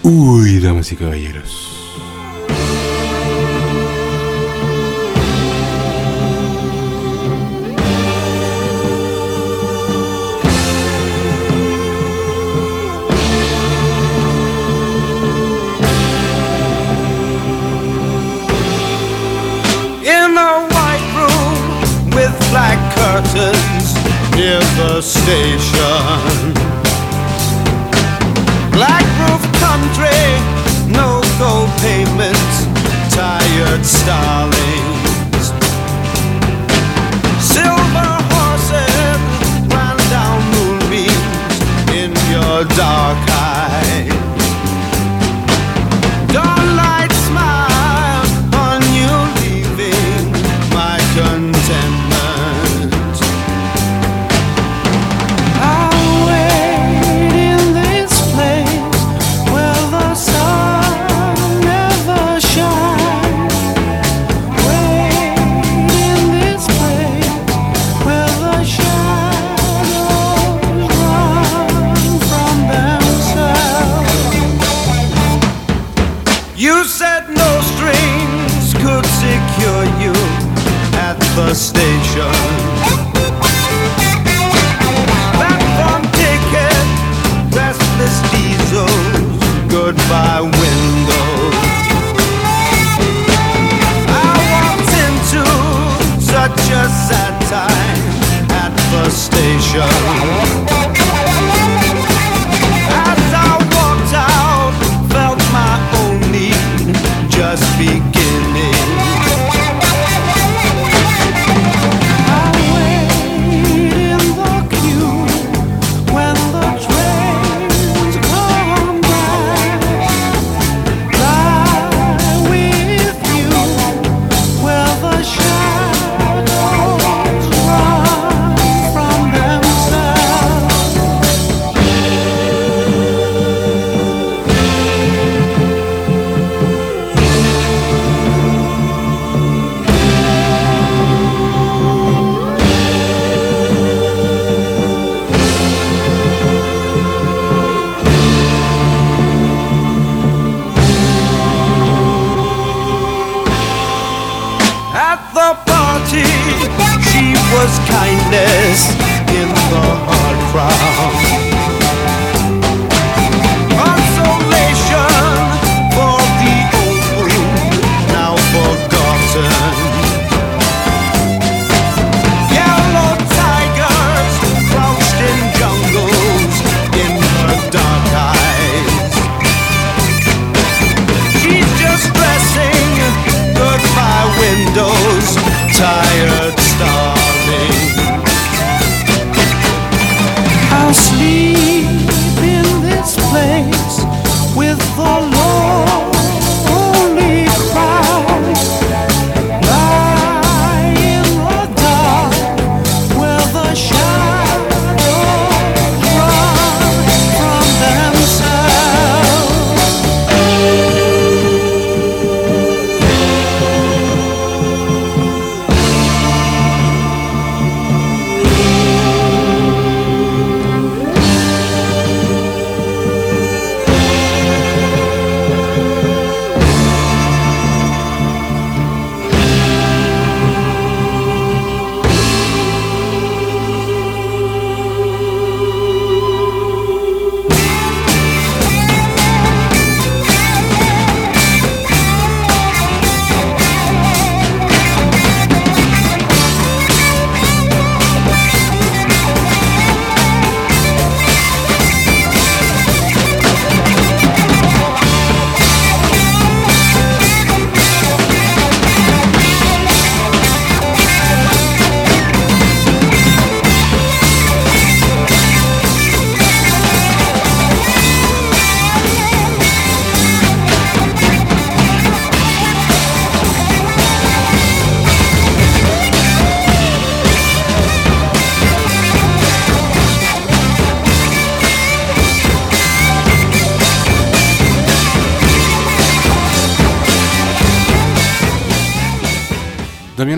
Uy, damas y caballeros. Station.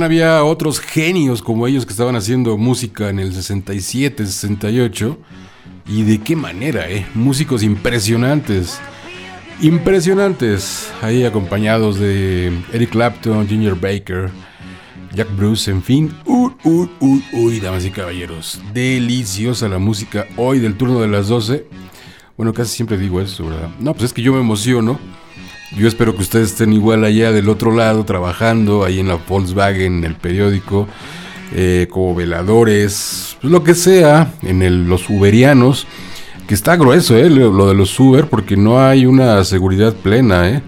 Había otros genios como ellos que estaban haciendo música en el 67, 68. Y de qué manera, ¿eh? Músicos impresionantes. Impresionantes. Ahí acompañados de Eric Clapton, Ginger Baker, Jack Bruce, en fin. Uy, uy, uy, uy, damas y caballeros. Deliciosa la música hoy del turno de las 12. Bueno, casi siempre digo eso, ¿verdad? No, pues es que yo me emociono. Yo espero que ustedes estén igual allá del otro lado, trabajando ahí en la Volkswagen, en el periódico, eh, como veladores, pues lo que sea, en los uberianos, que está grueso, eh, lo, lo de los Uber, porque no hay una seguridad plena, eh.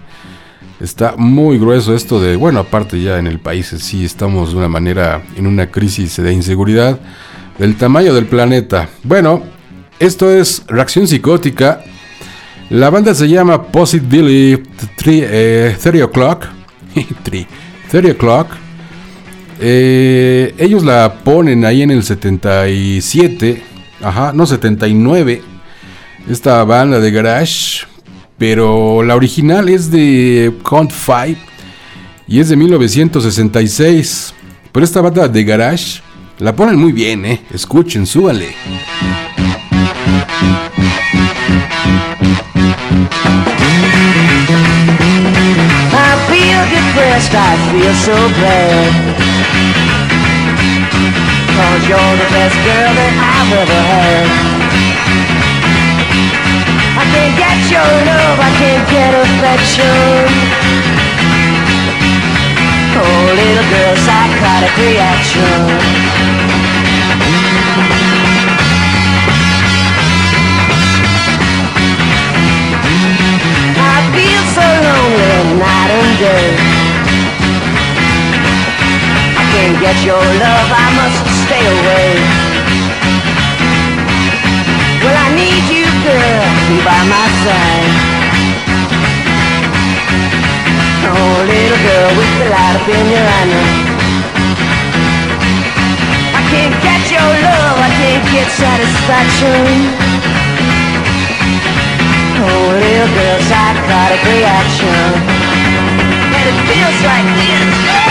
Está muy grueso esto de, bueno, aparte ya en el país sí estamos de una manera en una crisis de inseguridad del tamaño del planeta. Bueno, esto es Reacción Psicótica. La banda se llama Positively 30 O'Clock. 30 O'Clock. Eh, ellos la ponen ahí en el 77. Ajá, no, 79. Esta banda de garage. Pero la original es de Count 5 y es de 1966. Pero esta banda de garage la ponen muy bien, ¿eh? Escuchen, súbanle. Depressed, I feel so bad. Cause you're the best girl that I've ever had. I can't get your love, I can't get affection. Oh, little girl, psychotic reaction. I feel so lonely night and day. Can't get your love, I must stay away. Well, I need you, girl, by my side. Oh, little girl with the light up in your eye. I can't get your love, I can't get satisfaction. Oh, little girl, psychotic reaction. And it feels like this.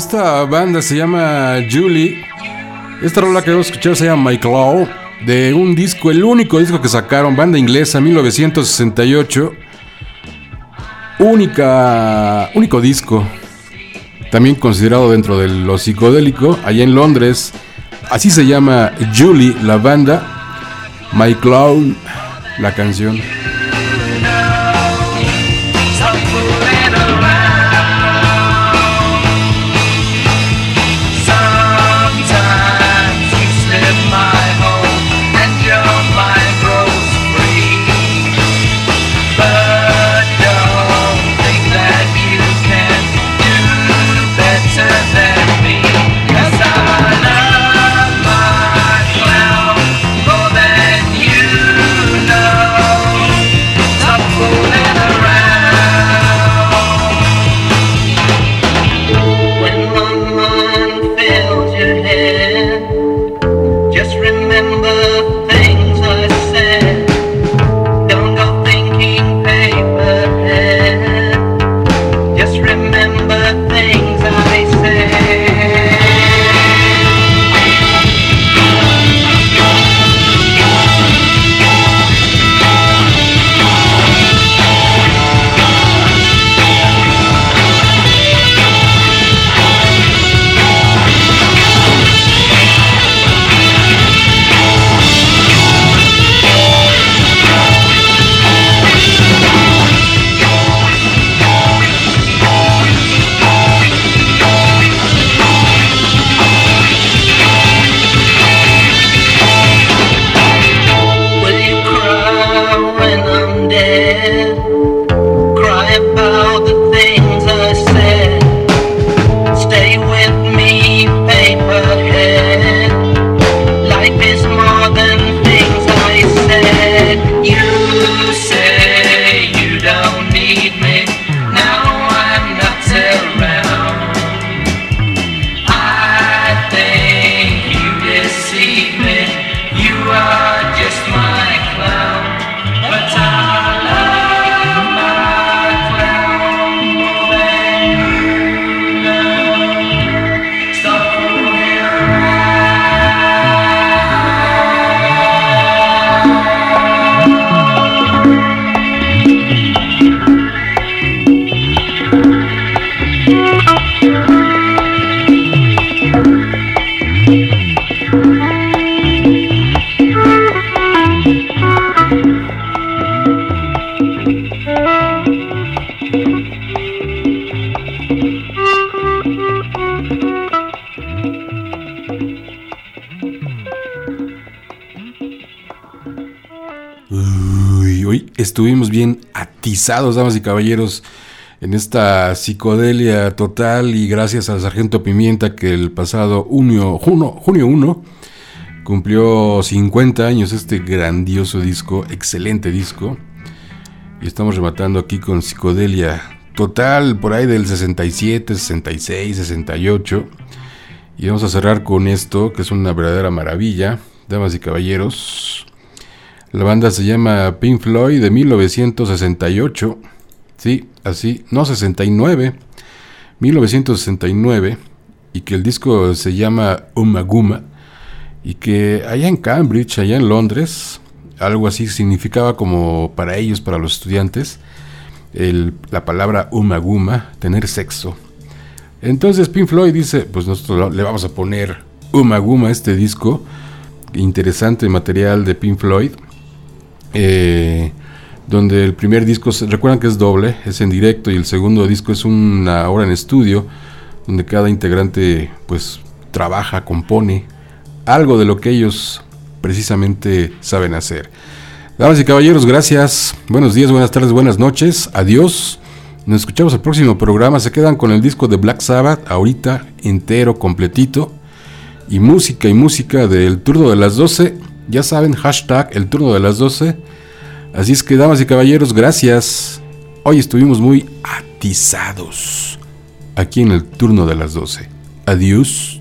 Esta banda se llama Julie. Esta rola que vamos a escuchar se llama My Claw. De un disco, el único disco que sacaron, banda inglesa, 1968. Única, único disco. También considerado dentro de lo psicodélico, allá en Londres. Así se llama Julie, la banda. My Clown, la canción. Damas y caballeros, en esta psicodelia total y gracias al Sargento Pimienta que el pasado junio, junio, junio 1 cumplió 50 años este grandioso disco, excelente disco. Y estamos rematando aquí con psicodelia total por ahí del 67, 66, 68. Y vamos a cerrar con esto, que es una verdadera maravilla, damas y caballeros. La banda se llama Pink Floyd de 1968. Sí, así, no 69. 1969. Y que el disco se llama Umaguma. Y que allá en Cambridge, allá en Londres, algo así significaba como para ellos, para los estudiantes, la palabra Umaguma, tener sexo. Entonces Pink Floyd dice, pues nosotros le vamos a poner Umaguma a este disco. Interesante material de Pink Floyd. Eh, donde el primer disco, recuerdan que es doble, es en directo y el segundo disco es una hora en estudio, donde cada integrante pues trabaja, compone algo de lo que ellos precisamente saben hacer. Damas y caballeros, gracias. Buenos días, buenas tardes, buenas noches. Adiós. Nos escuchamos el próximo programa. Se quedan con el disco de Black Sabbath, ahorita entero, completito. Y música y música del turno de las 12. Ya saben, hashtag el turno de las 12. Así es que, damas y caballeros, gracias. Hoy estuvimos muy atizados aquí en el turno de las 12. Adiós.